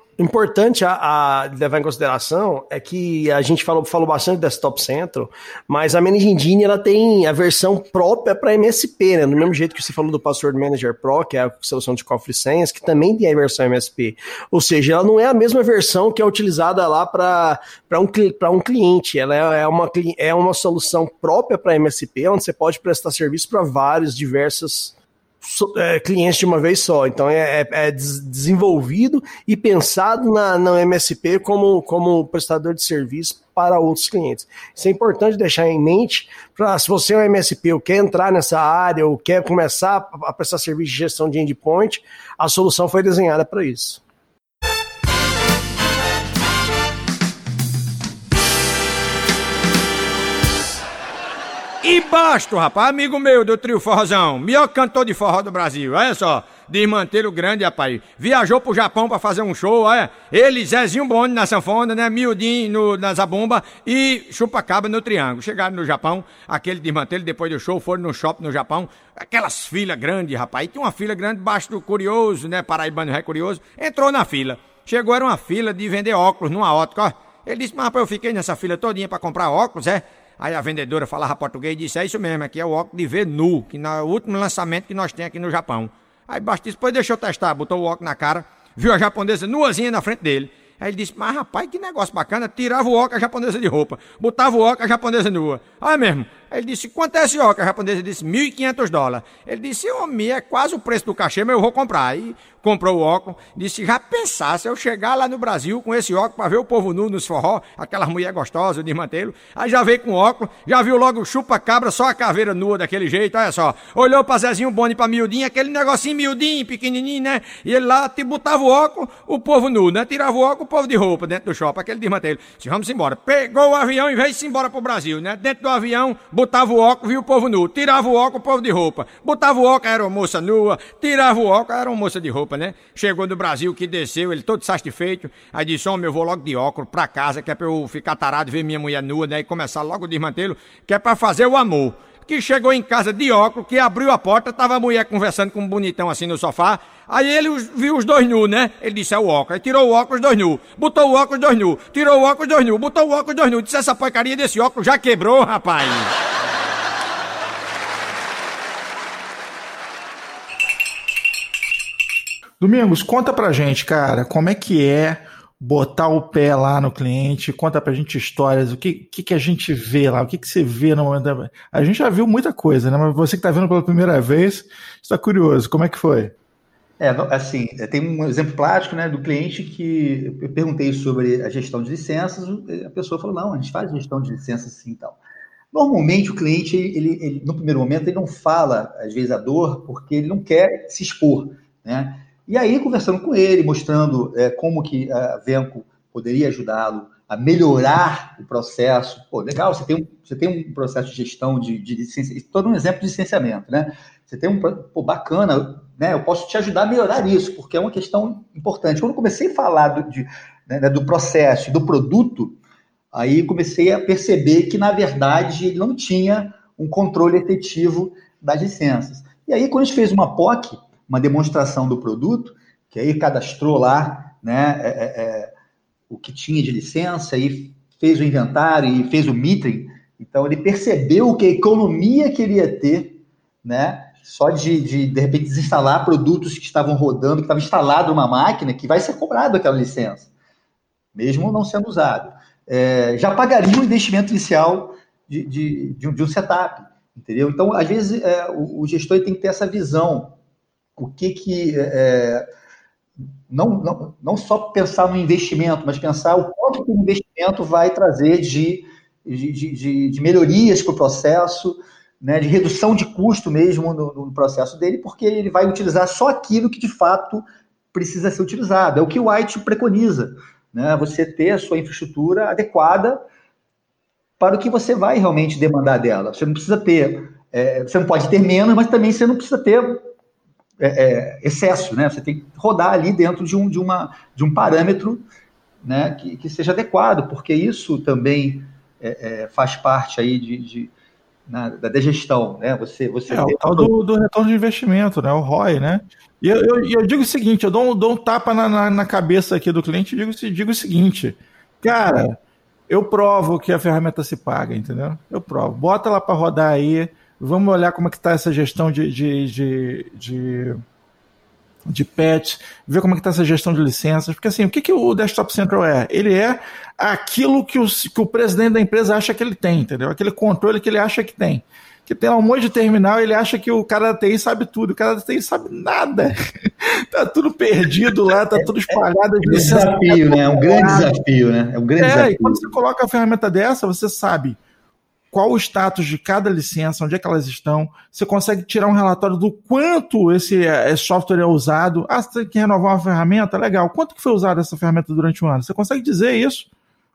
a, a, levar em consideração é que a gente falou, falou bastante Desktop Central, mas a Managing Engine ela tem a versão própria para MSP, né? Do mesmo jeito que você falou do Password Manager Pro, que é a solução de cofre senhas, que também tem a versão MSP. Ou seja, ela não é a mesma versão que é utilizada lá para um, um cliente. Ela é, é uma, é uma solução própria para MSP, onde você pode prestar serviço para vários diversos clientes de uma vez só. Então é, é, é desenvolvido e pensado na, na MSP como, como prestador de serviço para outros clientes. Isso é importante deixar em mente para se você é um MSP ou quer entrar nessa área ou quer começar a prestar serviço de gestão de endpoint, a solução foi desenhada para isso.
E basto, rapaz, amigo meu do trio forrozão, melhor cantor de forró do Brasil, olha só, desmanteiro grande, rapaz. Viajou pro Japão pra fazer um show, olha. Ele, Zezinho Boni na sanfona, né, miudinho no, na zabumba e chupa-caba no triângulo. Chegaram no Japão, aquele desmanteiro, depois do show, foram no shopping no Japão, aquelas filas grandes, rapaz. E tinha uma fila grande do Curioso, né, Paraibano Ré Curioso, entrou na fila. Chegou, era uma fila de vender óculos numa ótica, ó. Ele disse, mas rapaz, eu fiquei nessa fila todinha pra comprar óculos, é? Aí a vendedora falava português e disse: É isso mesmo, aqui é o óculos de ver nu, que é o último lançamento que nós temos aqui no Japão. Aí Bastis depois deixou testar, botou o óculos na cara, viu a japonesa nuazinha na frente dele. Aí ele disse, mas rapaz, que negócio bacana. Tirava o óculos a japonesa de roupa, botava o óculos a japonesa nua. Olha mesmo. Ele disse, quanto é esse óculos? A japonesa disse, 1.500 dólares. Ele disse, homem, é quase o preço do cachê, mas eu vou comprar. Aí comprou o óculos, disse, já pensasse eu chegar lá no Brasil com esse óculos para ver o povo nu nos forró, aquelas mulher gostosas de mantê-lo. Aí já veio com óculos, já viu logo chupa-cabra, só a caveira nua daquele jeito, olha só. Olhou pra Zezinho Boni pra miudinho, aquele negocinho miudinho, pequenininho, né? E ele lá te botava o óculos, o povo nu, né? Tirava o óculos, o povo de roupa dentro do shopping, aquele desmantelo. Disse, vamos embora. Pegou o avião e veio-se embora pro Brasil, né? Dentro do avião, botava o óculos, viu o povo nu. Tirava o óculos, o povo de roupa. Botava o óculos, era uma moça nua. Tirava o óculos, era uma moça de roupa, né? Chegou do Brasil, que desceu, ele todo satisfeito. Aí disse, homem, eu vou logo de óculos pra casa, que é pra eu ficar tarado, ver minha mulher nua, né? E começar logo o desmantelo, que é pra fazer o amor que chegou em casa de óculos, que abriu a porta, tava a mulher conversando com um bonitão assim no sofá. Aí ele viu os dois nus, né? Ele disse, é o óculos. Aí tirou o óculos, dois nus. Botou o óculos, dois nus. Tirou o óculos, dois nus. Botou o óculos, dois nus. Disse, essa porcaria desse óculos já quebrou, rapaz.
Domingos, conta pra gente, cara, como é que é botar o pé lá no cliente, conta pra gente histórias, o que, que, que a gente vê lá, o que, que você vê no momento da... A gente já viu muita coisa, né? Mas você que tá vendo pela primeira vez, está curioso, como é que foi?
É, assim, tem um exemplo prático, né, do cliente que eu perguntei sobre a gestão de licenças, a pessoa falou, não, a gente faz gestão de licenças sim e tal. Normalmente o cliente, ele, ele, no primeiro momento, ele não fala, às vezes, a dor, porque ele não quer se expor, né? E aí, conversando com ele, mostrando é, como que a Venco poderia ajudá-lo a melhorar o processo. Pô, legal, você tem um, você tem um processo de gestão de, de todo um exemplo de licenciamento, né? Você tem um, pô, bacana, né? Eu posso te ajudar a melhorar isso, porque é uma questão importante. Quando comecei a falar do, de, né, do processo do produto, aí comecei a perceber que, na verdade, ele não tinha um controle efetivo das licenças. E aí, quando a gente fez uma POC, uma demonstração do produto, que aí cadastrou lá né, é, é, é, o que tinha de licença e fez o inventário e fez o metering. Então ele percebeu que a economia que ele ia ter, né, só de, de, de repente desinstalar produtos que estavam rodando, que estava instalado numa máquina, que vai ser cobrado aquela licença, mesmo não sendo usado. É, já pagaria o investimento inicial de, de, de, um, de um setup, entendeu? Então, às vezes, é, o, o gestor tem que ter essa visão o que que é, não, não, não só pensar no investimento, mas pensar o quanto que o investimento vai trazer de, de, de, de melhorias para o processo, né, de redução de custo mesmo no, no, processo dele, porque ele vai utilizar só aquilo que de fato precisa ser utilizado. É o que o White preconiza, né, você ter a sua infraestrutura adequada para o que você vai realmente demandar dela. Você não precisa ter, é, você não pode ter menos, mas também você não precisa ter é, é, excesso, né? Você tem que rodar ali dentro de um, de uma, de um parâmetro né, que, que seja adequado, porque isso também é, é faz parte aí de, de na, da gestão, né? Você, você
é, o tal do, do, retorno de investimento, né? O ROI, né? E eu, eu, eu digo o seguinte, eu dou, dou um tapa na, na, na, cabeça aqui do cliente e digo, digo o seguinte, cara, eu provo que a ferramenta se paga, entendeu? Eu provo. Bota lá para rodar aí, Vamos olhar como é que está essa gestão de, de, de, de, de patch, ver como é que está essa gestão de licenças. Porque assim, o que, que o Desktop Central é? Ele é aquilo que o, que o presidente da empresa acha que ele tem, entendeu? Aquele controle que ele acha que tem. Que tem um monte de terminal, ele acha que o cara da TI sabe tudo, o cara da TI sabe nada. [laughs] tá tudo perdido lá, tá tudo espalhado.
É um desafio, né? É um grande desafio, né? É um grande é, desafio.
E quando você coloca a ferramenta dessa, você sabe qual o status de cada licença, onde é que elas estão. Você consegue tirar um relatório do quanto esse, esse software é usado. Ah, você tem que renovar uma ferramenta? Legal. Quanto que foi usada essa ferramenta durante um ano? Você consegue dizer isso?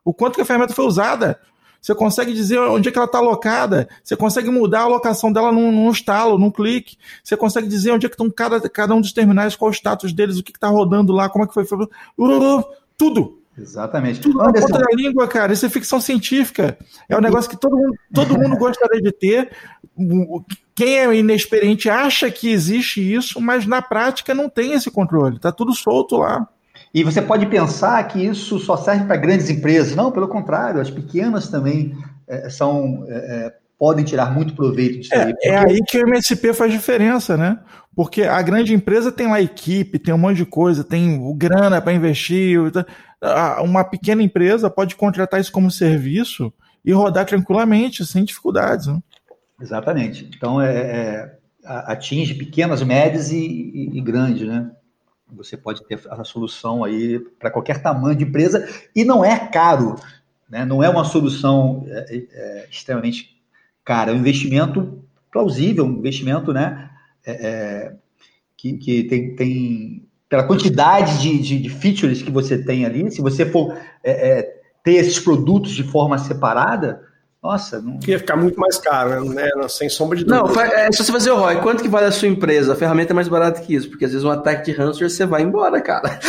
O quanto que a ferramenta foi usada? Você consegue dizer onde é que ela está alocada. Você consegue mudar a alocação dela num, num estalo, num clique. Você consegue dizer onde é que estão cada, cada um dos terminais, qual o status deles, o que está rodando lá, como é que foi. Tudo.
Exatamente.
Tudo na ponta da língua, cara. Isso é ficção científica. É um negócio que todo mundo, todo [laughs] mundo gostaria de ter. Quem é inexperiente acha que existe isso, mas na prática não tem esse controle. Tá tudo solto lá.
E você pode pensar que isso só serve para grandes empresas. Não, pelo contrário, as pequenas também é, são é, podem tirar muito proveito disso
é,
aí.
Porque... É aí que o MSP faz diferença, né? Porque a grande empresa tem lá equipe, tem um monte de coisa, tem grana para investir. Uma pequena empresa pode contratar isso como serviço e rodar tranquilamente, sem dificuldades. Né?
Exatamente. Então, é, é, atinge pequenas, médias e, e, e grandes, né? Você pode ter a solução aí para qualquer tamanho de empresa e não é caro, né? Não é uma solução é, é, extremamente cara, é um investimento plausível, um investimento, né? É, é, que, que tem, tem pela quantidade de, de, de, features que você tem ali, se você for é, é ter esses produtos de forma separada, nossa, não...
ia ficar muito mais caro, né? Sem sombra de dúvida.
Não, é, se você fazer o ROI, quanto que vale a sua empresa? A ferramenta é mais barata que isso, porque às vezes um ataque de ransomware você vai embora, cara.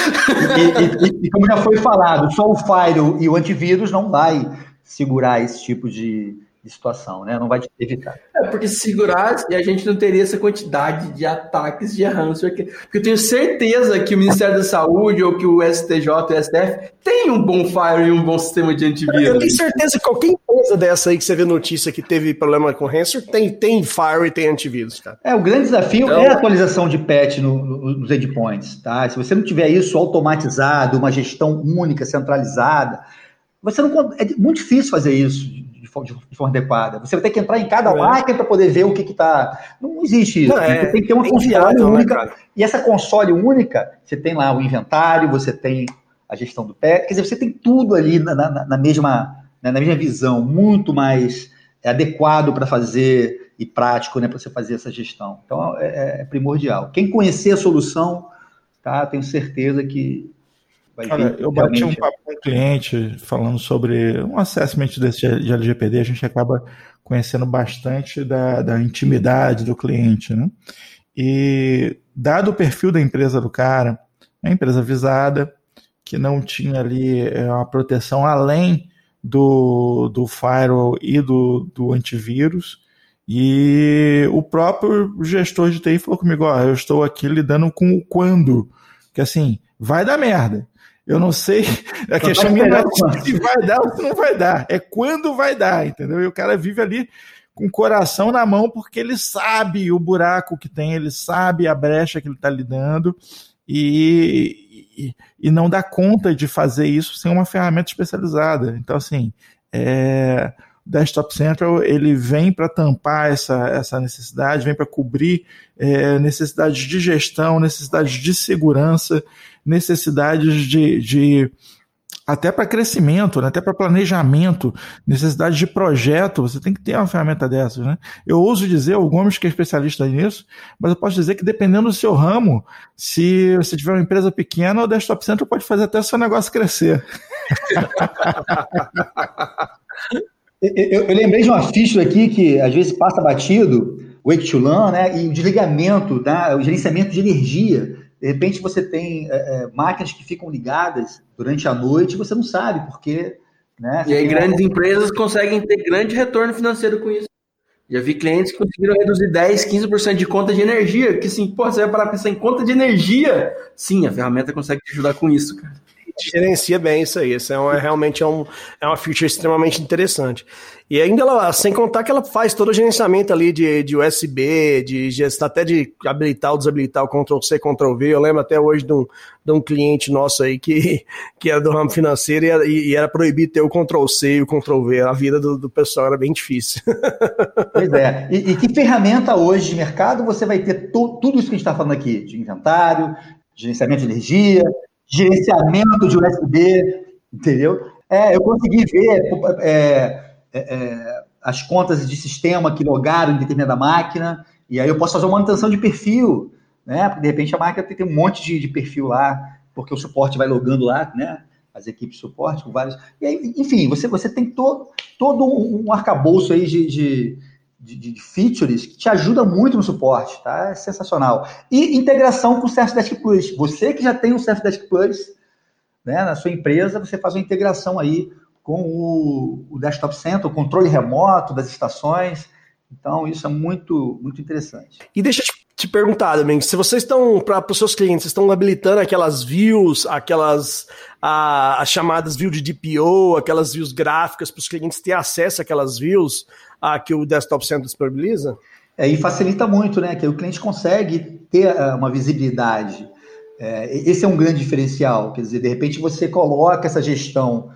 E, e, e, como já foi falado, só o Firewall e o antivírus não vai segurar esse tipo de, de situação, né? Não vai te evitar.
É, porque se segurasse, a gente não teria essa quantidade de ataques de ransomware. Porque eu tenho certeza que o Ministério da Saúde ou que o STJ o STF tem um bom firewall e um bom sistema de antivírus.
Eu tenho certeza que qualquer empresa dessa aí que você vê notícia que teve problema com ransomware tem, tem firewall e tem antivírus, cara.
É, o grande desafio então... é a atualização de patch no, no, nos endpoints, tá? Se você não tiver isso automatizado, uma gestão única, centralizada, você não é muito difícil fazer isso de, forma adequada. Você vai ter que entrar em cada é. máquina para poder ver o que está. Não existe isso. Não, é, você tem que ter uma console né, única. Né, e essa console única, você tem lá o inventário, você tem a gestão do pé. Quer dizer, você tem tudo ali na, na, na mesma, na mesma visão, muito mais adequado para fazer e prático né, para você fazer essa gestão. Então é, é, primordial. Quem conhecer a solução, tá, tenho certeza que
Vai Cara, eu bati um papo com um cliente falando sobre um assessment desse de LGPD, a gente acaba conhecendo bastante da, da intimidade do cliente, né? E dado o perfil da empresa do cara, uma empresa visada, que não tinha ali é, uma proteção além do, do firewall e do, do antivírus, e o próprio gestor de TI falou comigo, ó, eu estou aqui lidando com o quando, que assim, vai dar merda. Eu não sei. [laughs] A questão minha não é se vai dar ou se não vai dar. É quando vai dar, entendeu? E o cara vive ali com o coração na mão porque ele sabe o buraco que tem, ele sabe a brecha que ele está lidando e, e, e, não dá conta de fazer isso sem uma ferramenta especializada. Então, assim, é, Desktop Central ele vem para tampar essa, essa necessidade, vem para cobrir é, necessidades de gestão, necessidades de segurança, necessidades de, de até para crescimento, né? até para planejamento, necessidade de projeto, você tem que ter uma ferramenta dessas. Né? Eu ouso dizer, o Gomes que é especialista nisso, mas eu posso dizer que dependendo do seu ramo, se você tiver uma empresa pequena, o Desktop Center pode fazer até o seu negócio crescer. [laughs]
eu, eu, lembrei de uma ficha aqui que às vezes passa batido, o Wake to LAN, né? e o desligamento, tá? o gerenciamento de energia. De repente você tem é, é, máquinas que ficam ligadas durante a noite e você não sabe porque. Né,
e aí grandes uma... empresas conseguem ter grande retorno financeiro com isso. Já vi clientes que conseguiram reduzir 10, 15% de conta de energia. Que assim, pô, você vai parar pensar em conta de energia? Sim, a ferramenta consegue te ajudar com isso, cara
gerencia bem isso aí. Isso é uma, realmente é, um, é uma feature extremamente interessante. E ainda ela, sem contar que ela faz todo o gerenciamento ali de, de USB, de gestão, até de habilitar ou desabilitar o Ctrl-C, Ctrl-V. Eu lembro até hoje de um, de um cliente nosso aí que, [laughs] que era do ramo financeiro e, e era proibido ter o Ctrl-C e o Ctrl-V. A vida do, do pessoal era bem difícil. [laughs]
Pois é. E, e que ferramenta hoje de mercado você vai ter to, tudo isso que a gente está falando aqui? De inventário, gerenciamento de energia, gerenciamento de USB, entendeu? É, eu consegui ver é, é, é, as contas de sistema que logaram em determinada máquina, e aí eu posso fazer uma manutenção de perfil, né? Porque de repente a máquina tem, um monte de, de, perfil lá, porque o suporte vai logando lá, né? As equipes de suporte com vários. E aí, enfim, você, você tem todo, todo um arcabouço aí de, de de, de, features que te ajuda muito no suporte, tá? É sensacional. E integração com o Surfdesk Plus. Você que já tem o Surfdesk Plus né, na sua empresa, você faz uma integração aí com o, o Desktop Center, o controle remoto das estações. Então, isso é muito, muito interessante.
E deixa eu te te perguntar, se vocês estão, para os seus clientes, estão habilitando aquelas views, aquelas a, as chamadas views de DPO, aquelas views gráficas para os clientes ter acesso àquelas views a, que o Desktop Center disponibiliza?
É, e facilita muito, né? Que o cliente consegue ter eh, uma visibilidade. É, esse é um grande diferencial. Quer dizer, de repente você coloca essa gestão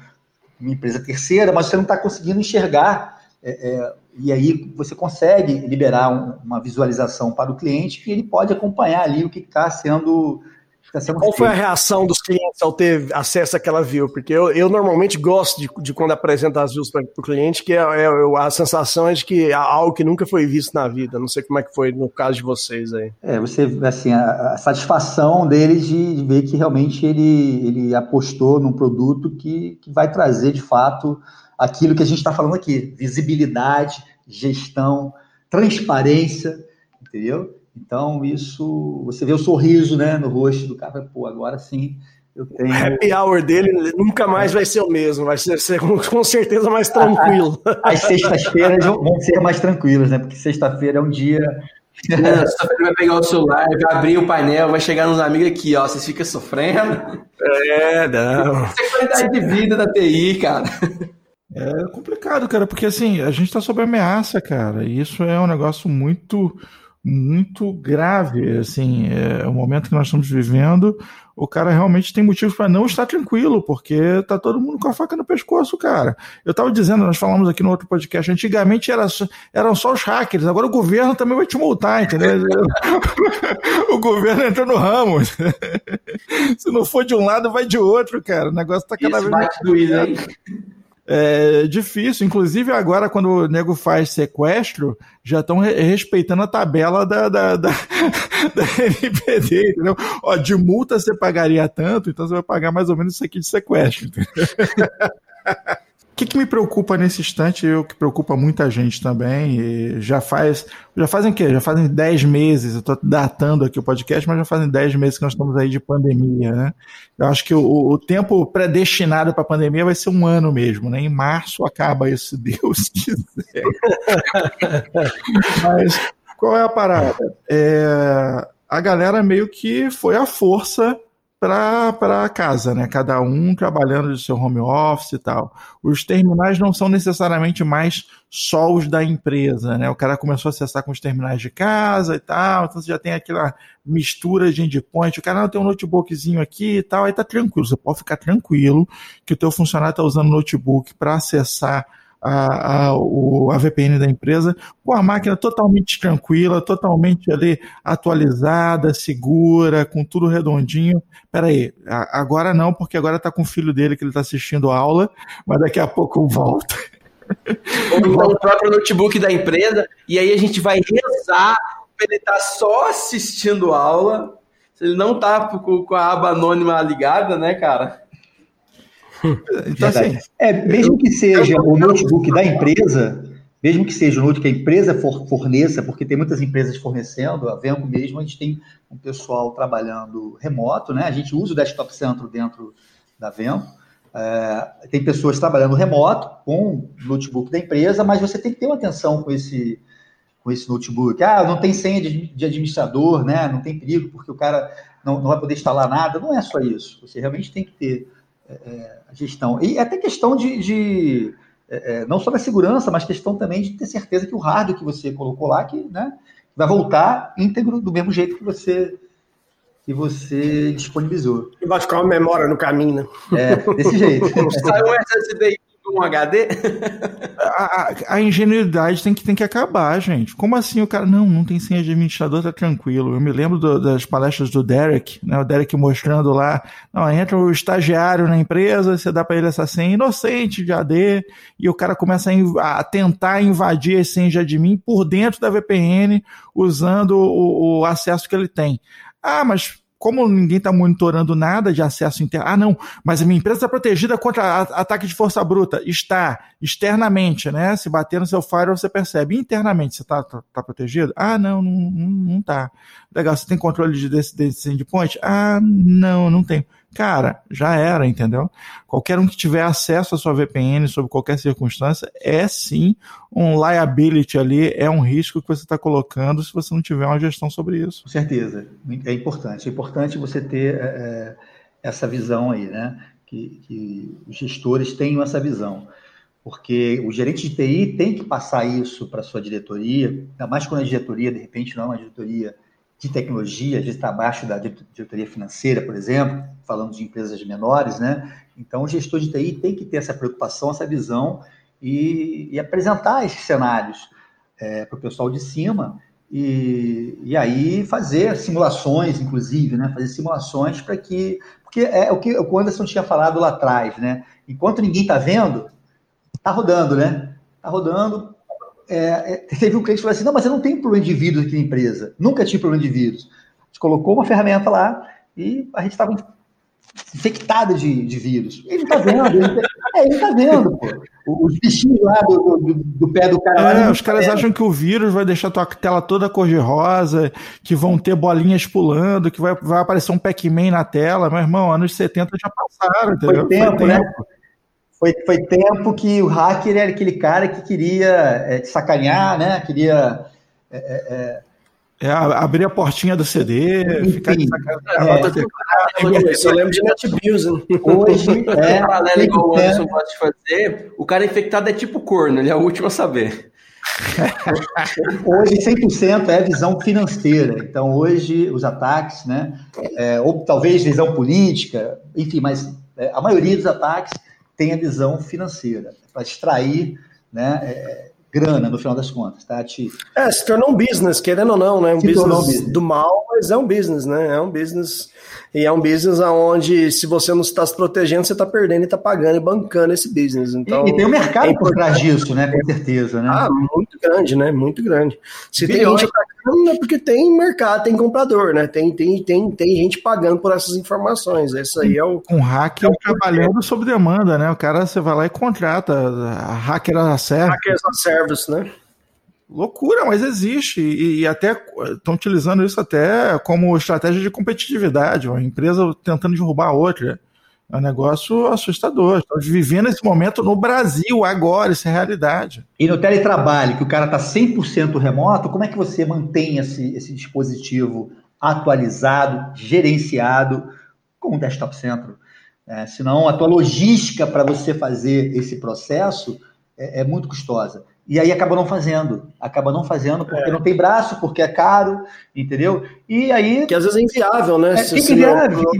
em uma empresa terceira, mas você não está conseguindo enxergar. É, é, e aí você consegue liberar um, uma visualização para o cliente que ele pode acompanhar ali o que está sendo
Tá Qual foi a reação dos clientes ao ter acesso àquela view? Porque eu, eu normalmente gosto de, de quando apresento as views para o cliente, que é, é, a sensação é de que é algo que nunca foi visto na vida. Não sei como é que foi no caso de vocês aí.
É, você, assim, a, a satisfação deles de, de, ver que realmente ele, ele apostou num produto que, que vai trazer, de fato, aquilo que a gente está falando aqui: visibilidade, gestão, transparência, entendeu? Então, isso, você vê o sorriso né, no rosto do cara, pô, agora sim eu tenho. O
happy hour dele nunca mais vai ser o mesmo, vai ser, ser com certeza mais [laughs] tranquilo.
As sextas-feiras vão ser mais tranquilas, né? Porque sexta-feira é um dia.
Sexta-feira vai pegar o celular, vai abrir o painel, vai chegar nos amigos aqui, ó. Vocês ficam sofrendo.
É, não.
Isso é qualidade de vida da TI, cara.
É complicado, cara, porque assim, a gente tá sob ameaça, cara, e isso é um negócio muito muito grave, assim, é, o momento que nós estamos vivendo, o cara realmente tem motivos para não estar tranquilo, porque tá todo mundo com a faca no pescoço, cara. Eu tava dizendo, nós falamos aqui no outro podcast, antigamente era só, eram só os hackers, agora o governo também vai te multar, entendeu? [laughs] o governo entrou no ramo. [laughs] Se não for de um lado, vai de outro, cara. O negócio tá cada Isso vez mais. Doído, hein? É difícil. Inclusive, agora, quando o nego faz sequestro, já estão re respeitando a tabela da, da, da, [laughs] da, NPD, entendeu? Ó, de multa você pagaria tanto, então você vai pagar mais ou menos isso aqui de sequestro. [laughs] que, que me preocupa nesse instante, eu que preocupa muita gente também, já faz, já fazem o quê? Já fazem 10 meses, eu estou datando aqui o podcast, mas já fazem 10 meses que nós estamos aí de pandemia, né? Eu acho que o, o tempo predestinado para a pandemia vai ser um ano mesmo, né? Em março acaba isso, [laughs] se Deus quiser. mas qual é a parada? É, a galera meio que foi à força para casa, né? Cada um trabalhando de seu home office e tal. Os terminais não são necessariamente mais só os da empresa, né? O cara começou a acessar com os terminais de casa e tal, então você já tem aquela mistura de endpoint. O cara não tem um notebookzinho aqui e tal, aí tá tranquilo. Você pode ficar tranquilo que o teu funcionário está usando notebook para acessar a, a, o, a VPN da empresa com a máquina totalmente tranquila, totalmente ali atualizada, segura, com tudo redondinho. Peraí, agora não, porque agora está com o filho dele que ele está assistindo a aula, mas daqui a pouco volta.
Ou então o próprio notebook da empresa, e aí a gente vai rezar para ele estar tá só assistindo aula. Ele não tá com a aba anônima ligada, né, cara? [laughs]
Então, assim, é, mesmo que seja o notebook da empresa, mesmo que seja o notebook que a empresa for, forneça, porque tem muitas empresas fornecendo, a Venco mesmo, a gente tem um pessoal trabalhando remoto, né? A gente usa o Desktop Centro dentro da Venco. É, tem pessoas trabalhando remoto com o notebook da empresa, mas você tem que ter uma atenção com esse, com esse notebook. Ah, não tem senha de, de administrador, né? Não tem perigo, porque o cara não, não vai poder instalar nada. Não é só isso. Você realmente tem que ter é, a gestão. E até questão de, de é, é, não só da segurança, mas questão também de ter certeza que o hardware que você colocou lá que, né, vai voltar íntegro do mesmo jeito que você que você disponibilizou.
E vai ficar uma memória no caminho, né?
É, desse jeito. [laughs]
Sai um SSD um HD? [laughs]
a, a, ingenuidade tem que, tem que acabar, gente. Como assim o cara, não, não tem senha de administrador, tá tranquilo. Eu me lembro do, das palestras do Derek, né? O Derek mostrando lá, não, entra o estagiário na empresa, você dá para ele essa senha inocente de AD, e o cara começa a, a tentar invadir as senhas de admin por dentro da VPN, usando o, o acesso que ele tem. Ah, mas como ninguém está monitorando nada de acesso interno, ah, não, mas a minha empresa está protegida contra ataque de força bruta. Está, externamente, né? Se bater no seu firewall, você percebe. Internamente, você está tá, tá, protegido? Ah, não, não, não tá. Legal, você tem controle de, desse, desse endpoint? Ah, não, não tenho. Cara, já era, entendeu? Qualquer um que tiver acesso à sua VPN sob qualquer circunstância é sim um liability ali, é um risco que você está colocando se você não tiver uma gestão sobre isso.
Com certeza, é importante. É importante você ter é, é essa visão aí, né? Que, que os gestores tenham essa visão porque o gerente de TI tem que passar isso para a sua diretoria, ainda mais quando a diretoria, de repente, não é uma diretoria de tecnologia, a gente está abaixo da diretoria financeira, por exemplo, falando de empresas menores, né? Então, o gestor de TI tem que ter essa preocupação, essa visão e, e apresentar esses cenários é, para o pessoal de cima e, e aí fazer simulações, inclusive, né? Fazer simulações para que. Porque é o que o Anderson tinha falado lá atrás, né? Enquanto ninguém está vendo, está rodando, né? Está rodando, é, é, teve um cliente que falou assim: não, mas eu não tenho problema de vírus aqui na empresa. Nunca tive problema de vírus. A gente colocou uma ferramenta lá e a gente estava infectada de, de vírus. Ele está vendo, ele, é, ele tá vendo, pô. Os bichinhos lá do, do, do pé do cara.
É, lá, os caras vendo. acham que o vírus vai deixar tua tela toda cor-de-rosa, que vão ter bolinhas pulando, que vai, vai aparecer um Pac-Man na tela. Meu irmão, anos 70 já passaram, entendeu?
Foi tempo, Foi tempo. né? Foi, foi tempo que o hacker era aquele cara que queria é, te sacanear, né? Queria. É,
é, é, é abrir a portinha do CD, Enfim, ficar de
sacanagem. É, eu lembro de NetBills. Né?
Hoje, [laughs] é, paralelo igual o Anderson gosta de fazer, o cara infectado é tipo corno, ele é o último a saber. [laughs]
hoje 100% é visão financeira. Então hoje os ataques, né, é, ou talvez visão política, enfim, mas é, a maioria dos ataques tem a visão financeira, para extrair né, é, grana no final das contas, tá? Te...
É, se tornou um business, querendo ou não, né? Um business, um business, do mal, mas é um business, né? É um business e é um business onde, se você não está se protegendo, você está perdendo e está pagando e bancando esse business. Então,
e, e tem um mercado é por trás disso, né? Com certeza, né?
Ah, muito grande, né? Muito grande. Se Bilhões. tem gente atacando, é porque tem mercado, tem comprador, né? Tem, tem, tem, tem gente pagando por essas informações. Isso aí é o.
Um hacker é trabalhando sob demanda, né? O cara, você vai lá e contrata. A hacker a service.
Hackers a service, né?
Loucura, mas existe. E, e até estão utilizando isso até como estratégia de competitividade. Uma empresa tentando derrubar a outra. É um negócio assustador. Estamos vivendo esse momento no Brasil agora, isso é realidade.
E no teletrabalho, que o cara está 100% remoto, como é que você mantém esse, esse dispositivo atualizado, gerenciado, com o Desktop Centro? É, senão a tua logística para você fazer esse processo é, é muito custosa. E aí acaba não fazendo. Acaba não fazendo porque é. não tem braço, porque é caro, entendeu? E aí.
Que às vezes é inviável, né? É,
inviável, fica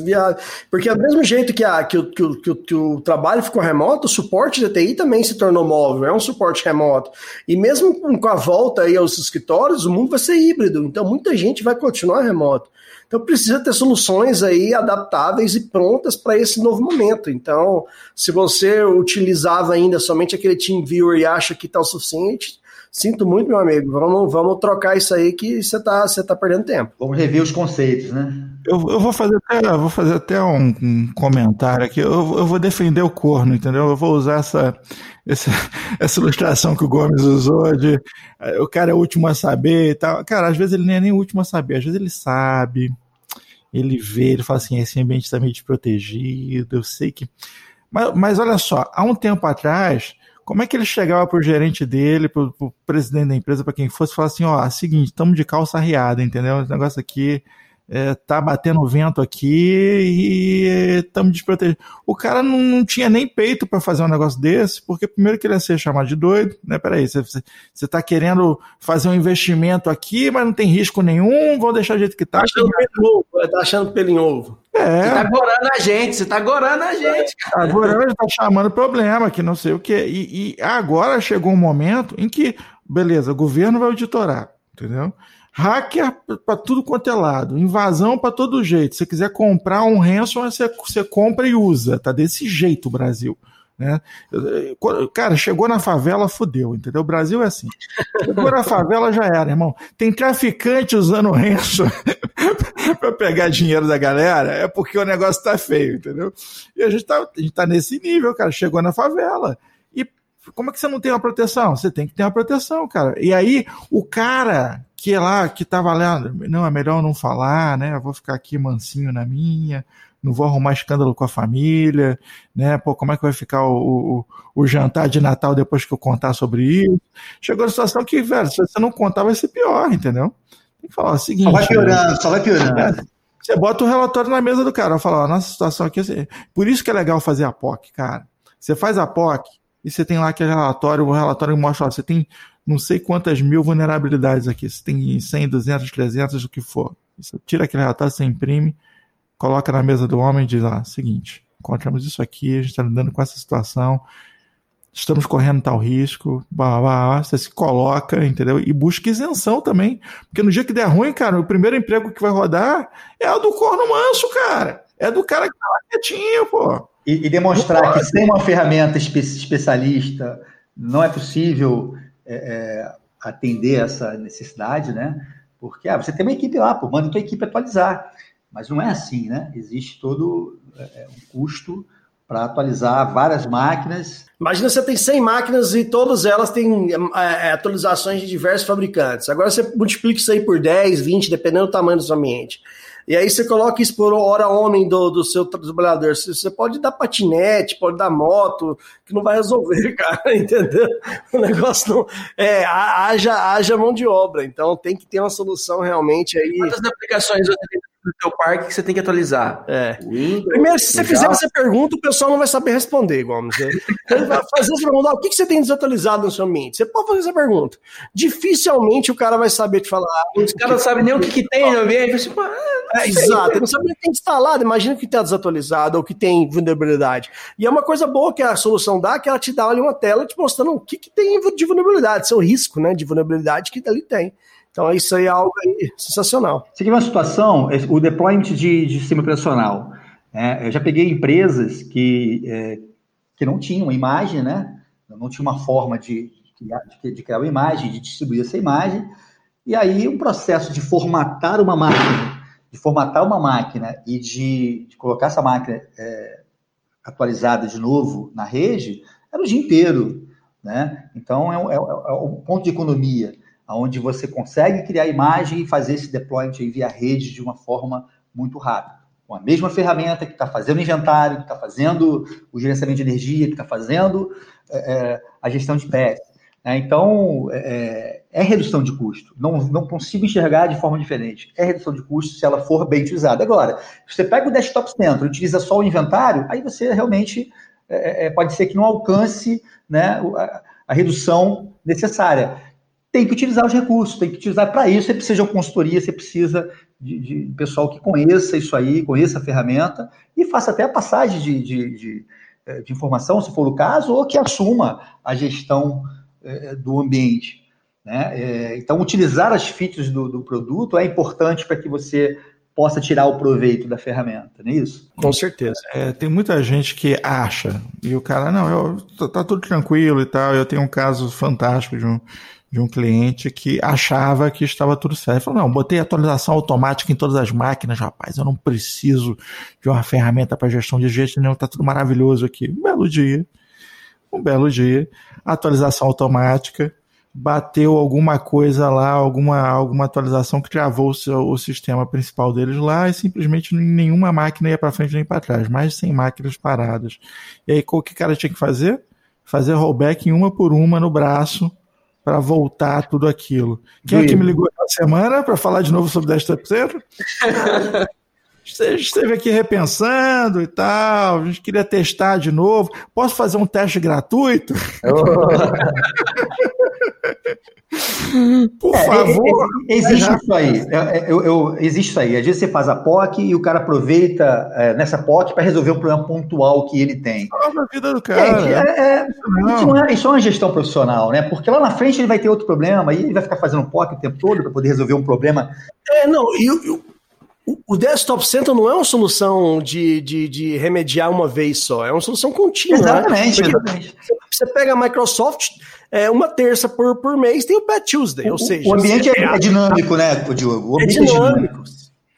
inviável.
É porque do mesmo jeito que, a, que, o, que, o, que, o, que o trabalho ficou remoto, o suporte de TI também se tornou móvel, é um suporte remoto. E mesmo com a volta aí aos escritórios, o mundo vai ser híbrido, então muita gente vai continuar remoto. Então precisa ter soluções aí adaptáveis e prontas para esse novo momento. Então, se você utilizava ainda somente aquele TeamViewer e acha que está o suficiente, sinto muito, meu amigo. Vamos, vamos trocar isso aí que você está você tá perdendo tempo.
Vamos rever os conceitos, né?
Eu, eu vou fazer até, vou fazer até um, um comentário aqui. Eu, eu, vou defender o corno, entendeu? Eu vou usar essa, essa, [laughs] essa ilustração que o Gomes usou de eh, o cara é o último a saber e tal. Cara, às vezes ele nem é nem o último a saber, às vezes ele sabe, ele vê, ele fala assim: esse ambiente está meio desprotegido, eu sei que. Mas, mas olha só, há um tempo atrás, como é que ele chegava para o gerente dele, para o presidente da empresa, para quem fosse, falava assim: ó, seguinte, estamos de calça arriada, entendeu? Esse negócio aqui é, tá batendo vento aqui e estamos desprotegidos. O cara não, não, tinha nem peito para fazer um negócio desse, porque primeiro que ele ia ser chamado de doido, né? Peraí, você, você tá querendo fazer um investimento aqui, mas não tem risco nenhum, vou deixar do jeito que tá.
Tá achando pelo ovo, tá achando pelo em ovo.
É. Você tá gorando a gente, você tá gorando a gente.
Cara. Agora tá chamando problema, que não sei o que. E, e agora chegou um momento em que, beleza, o governo vai auditorar, entendeu? Hacker para tudo quanto é lado, invasão para todo jeito. Se você quiser comprar um ransom, você, você compra e usa. Tá desse jeito o Brasil. Né? Cara, chegou na favela, fudeu, entendeu? O Brasil é assim. Chegou na favela, já era, irmão. Tem traficante usando ransom [laughs] para pegar dinheiro da galera, é porque o negócio tá feio, entendeu? E a gente tá, a gente tá nesse nível, cara. Chegou na favela. E como é que você não tem uma proteção? Você tem que ter uma proteção, cara. E aí, o cara que lá, que tá valendo. Não, é melhor não falar, né? Eu vou ficar aqui mansinho na minha, não vou arrumar escândalo com a família, né? Pô, como é que vai ficar o, o, o jantar de Natal depois que eu contar sobre isso? Chegou a situação que, velho, se você não contar, vai ser pior, entendeu? Tem que falar o seguinte. Só
vai piorando, né? só vai piorando. É,
você bota o relatório na mesa do cara, fala, ó, nossa situação aqui é assim. Por isso que é legal fazer a POC, cara. Você faz a POC e você tem lá aquele relatório, o relatório mostra, ó, você tem não sei quantas mil vulnerabilidades aqui. Você tem 100, 200, 300, o que for. Você tira aquele relatório, você imprime, coloca na mesa do homem e diz: ah, seguinte, encontramos isso aqui, a gente está lidando com essa situação, estamos correndo tal risco, blá, blá, blá, você se coloca, entendeu? E busca isenção também. Porque no dia que der ruim, cara, o primeiro emprego que vai rodar é o do corno manso, cara. É do cara que tá lá quietinho, pô.
E, e demonstrar que sem uma ferramenta espe especialista não é possível é, é, atender essa necessidade, né? Porque ah, você tem uma equipe lá, pô, manda tua equipe atualizar. Mas não é assim, né? Existe todo é, é um custo para atualizar várias máquinas.
Imagina você tem 100 máquinas e todas elas têm é, atualizações de diversos fabricantes. Agora você multiplica isso aí por 10, 20, dependendo do tamanho do seu ambiente. E aí você coloca isso por hora homem do, do seu trabalhador. Você pode dar patinete, pode dar moto, que não vai resolver, [laughs] cara, entendeu? O negócio não. É, haja, haja mão de obra. Então tem que ter uma solução realmente aí.
Quantas aplicações você no seu parque que você tem que atualizar.
É. Windows, Primeiro, se você fizer essa pergunta, o pessoal não vai saber responder, Gomes. [laughs] Ele vai fazer essa pergunta, o que você tem desatualizado no seu ambiente? Você pode fazer essa pergunta. Dificilmente o cara vai saber te falar.
Os caras não sabem nem o que, que tem no ambiente. Assim,
ah, é, exato, ele não sabe o que tem instalado. Imagina que está desatualizado ou que tem vulnerabilidade. E é uma coisa boa que a solução dá, que ela te dá ali uma tela te mostrando o que, que tem de vulnerabilidade, seu risco né, de vulnerabilidade que ali tem. Então, isso aí é algo aí sensacional.
Você tem uma situação, é, o deployment de, de sistema operacional. Né? Eu já peguei empresas que, é, que não tinham imagem, né? não tinha uma forma de, de, de, criar uma imagem, de distribuir essa imagem, e aí o processo de formatar uma máquina, de formatar uma máquina e de, de colocar essa máquina é, atualizada de novo na rede, era o dia inteiro. Né? Então, é, é, é um ponto de economia onde você consegue criar imagem e fazer esse deployment via rede de uma forma muito rápida. Com a mesma ferramenta que está fazendo o inventário, que está fazendo o gerenciamento de energia, que está fazendo é, é, a gestão de pés. É, então, é, é, redução de custo. Não, não consigo enxergar de forma diferente. É redução de custo se ela for bem utilizada. Agora, se você pega o desktop center e utiliza só o inventário, aí você realmente é, é, pode ser que não alcance né, a, a redução necessária tem que utilizar os recursos, tem que utilizar para isso. Você precisa de uma consultoria, você precisa de, de, pessoal que conheça isso aí, conheça a ferramenta e faça até a passagem de, de, de, eh, de informação, se for o caso, ou que assuma a gestão é, do ambiente. Né? É, então, utilizar as features do, do produto é importante para que você possa tirar o proveito da ferramenta, não é isso?
Com certeza. É, tem muita gente que acha, e o cara, não, eu, tá tudo tranquilo e tal. Eu tenho um caso fantástico de um, de um cliente que achava que estava tudo certo. Ele falou, não, botei atualização automática em todas as máquinas, rapaz, eu não preciso de uma ferramenta para gestão de jeito nenhum, tá tudo maravilhoso aqui. Um belo dia, um belo dia, atualização automática, bateu alguma coisa lá, alguma, alguma atualização que travou o, seu, o sistema principal deles lá e simplesmente nenhuma máquina ia para frente nem para trás, mais de 100 máquinas paradas. E aí, o que o cara tinha que fazer? Fazer rollback em uma por uma no braço, para voltar tudo aquilo. Quem é que me ligou essa semana para falar de novo sobre 10%? Você [laughs] esteve aqui repensando e tal, a gente queria testar de novo. Posso fazer um teste gratuito? Oh. [laughs] [laughs]
Por é, favor. Existe isso aí. Eu, eu, existe isso aí. Às vezes você faz a POC e o cara aproveita é, nessa POC para resolver um problema pontual que ele tem.
Salva a vida do cara.
É, é, isso, não é, isso é uma gestão profissional, né? Porque lá na frente ele vai ter outro problema e ele vai ficar fazendo POC o tempo todo para poder resolver um problema.
É, não, e o Desktop Center não é uma solução de, de, de, remediar uma vez só, é uma solução contínua.
Exatamente, né? exatamente.
Você pega a Microsoft, é, uma terça por, por mês tem o Pat Tuesday, ou seja...
O ambiente é, é, dinâmico, né, Diogo? O
é, é dinâmico.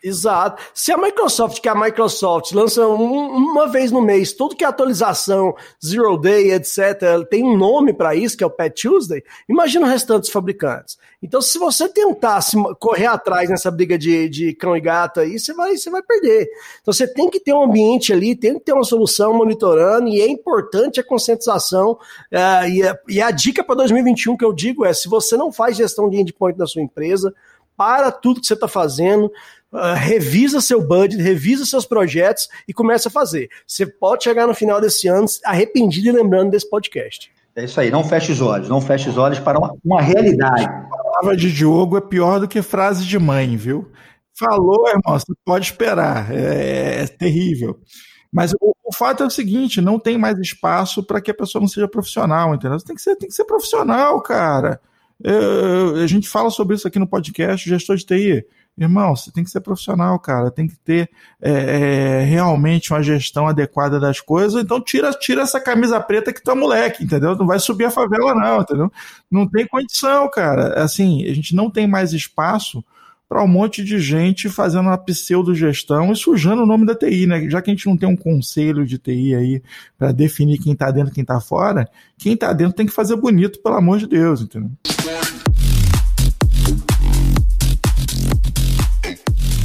Exato. Se a Microsoft, que é a Microsoft, lança um, uma vez no mês, tudo que é atualização, Zero Day, etc., tem um nome para isso, que é o Pet Tuesday, imagina o restante dos fabricantes. Então, se você tentar se correr atrás nessa briga de, de cão e gato aí, você vai, você vai perder. Então, você tem que ter um ambiente ali, tem que ter uma solução monitorando, e é importante a conscientização. Uh, e, a, e a dica para 2021 que eu digo é: se você não faz gestão de endpoint na sua empresa, para tudo que você está fazendo, uh, revisa seu budget, revisa seus projetos e começa a fazer. Você pode chegar no final desse ano arrependido e lembrando desse podcast.
É isso aí, não feche os olhos, não feche os olhos para uma, uma realidade. A
palavra de Diogo é pior do que frase de mãe, viu? Falou, irmão, você pode esperar, é, é terrível. Mas o, o, fato é o seguinte: não tem mais espaço para que a pessoa não seja profissional, entendeu? Você tem que ser, tem que ser profissional, cara. Eu, a gente fala sobre isso aqui no podcast, gestor de TI. Irmão, você tem que ser profissional, cara. Tem que ter é, é, realmente uma gestão adequada das coisas. Então tira, tira essa camisa preta que tu é moleque, entendeu? Não vai subir a favela, não, entendeu? Não tem condição, cara. Assim, a gente não tem mais espaço para um monte de gente fazendo uma pseudo-gestão e sujando o nome da TI, né? Já que a gente não tem um conselho de TI aí para definir quem está dentro e quem está fora, quem está dentro tem que fazer bonito, pelo amor de Deus, entendeu?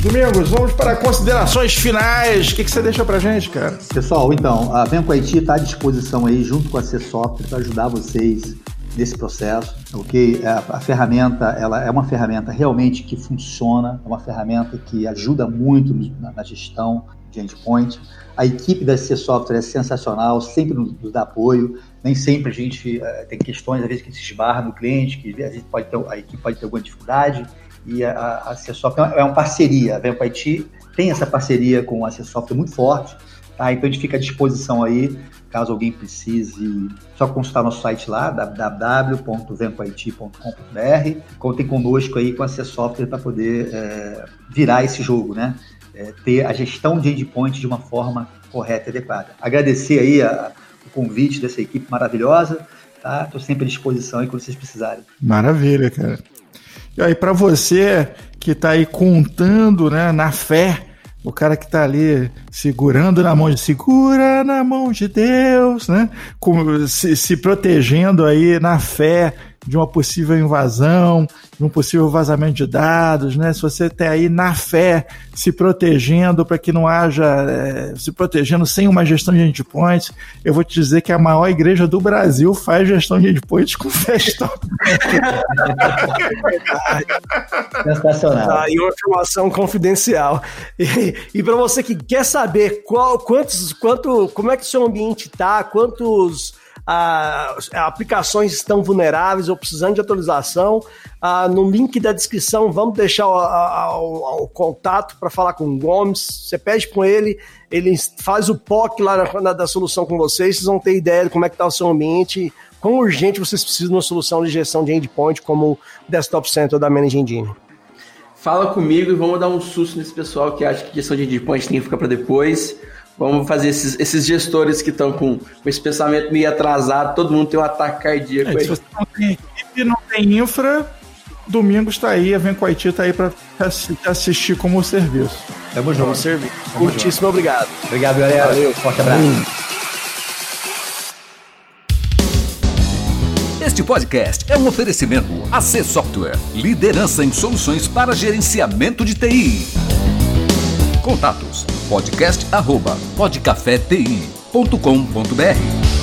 Domingos, vamos para considerações finais. O que, que você deixa para gente, cara?
Pessoal, então, a Venco IT está à disposição aí, junto com a C Software, para ajudar vocês nesse processo, ok? A, é, a, ferramenta, ela é uma ferramenta realmente que funciona, é uma ferramenta que ajuda muito na, na gestão de endpoint. A equipe da C Software é sensacional, sempre nos, dá apoio. Nem sempre a gente uh, tem questões, às vezes, que se esbarra no cliente, que às vezes pode ter, a equipe pode ter alguma dificuldade. E a, a C Software é uma parceria. A Vempo IT tem essa parceria com a Software muito forte. Tá? Então a gente fica à disposição aí caso alguém precise, só consultar nosso site lá, www.vencoit.com.br. Contem conosco aí com a Software para poder é, virar esse jogo, né? É, ter a gestão de endpoint de uma forma correta e adequada. Agradecer aí a, o convite dessa equipe maravilhosa, tá? Estou sempre à disposição aí quando vocês precisarem.
Maravilha, cara. E aí, para você que está aí contando né, na fé o cara que está ali segurando na mão de segura na mão de Deus, né? Se, se protegendo aí na fé de uma possível invasão, de um possível vazamento de dados, né? Se você está aí na fé se protegendo para que não haja, é, se protegendo sem uma gestão de endpoints, eu vou te dizer que a maior igreja do Brasil faz gestão de endpoints com festa. [laughs]
Sensacional. Tá, e uma informação confidencial. E, e para você que quer saber qual, quantos, quanto, como é que o seu ambiente está, quantos ah, aplicações estão vulneráveis ou precisando de atualização. Ah, no link da descrição, vamos deixar o, o, o contato para falar com o Gomes. Você pede com ele, ele faz o POC lá na, na, da solução com vocês. Vocês vão ter ideia de como é que está o seu ambiente, quão urgente vocês precisam de uma solução de gestão de endpoint como o Desktop Center da Managing Engine.
Fala comigo e vamos dar um susto nesse pessoal que acha que gestão de endpoint tem que ficar para depois. Vamos fazer esses, esses gestores que estão com, com esse pensamento meio atrasado, todo mundo tem um ataque cardíaco. É,
se você não tem equipe, não tem infra, domingo está aí, a Vencoiti está aí para assistir como serviço.
Tamo junto. serviço. Muitíssimo obrigado.
Obrigado, galera. Valeu. Forte abraço.
Este podcast é um oferecimento AC Software, liderança em soluções para gerenciamento de TI. Contatos podcast@podcafeti.com.br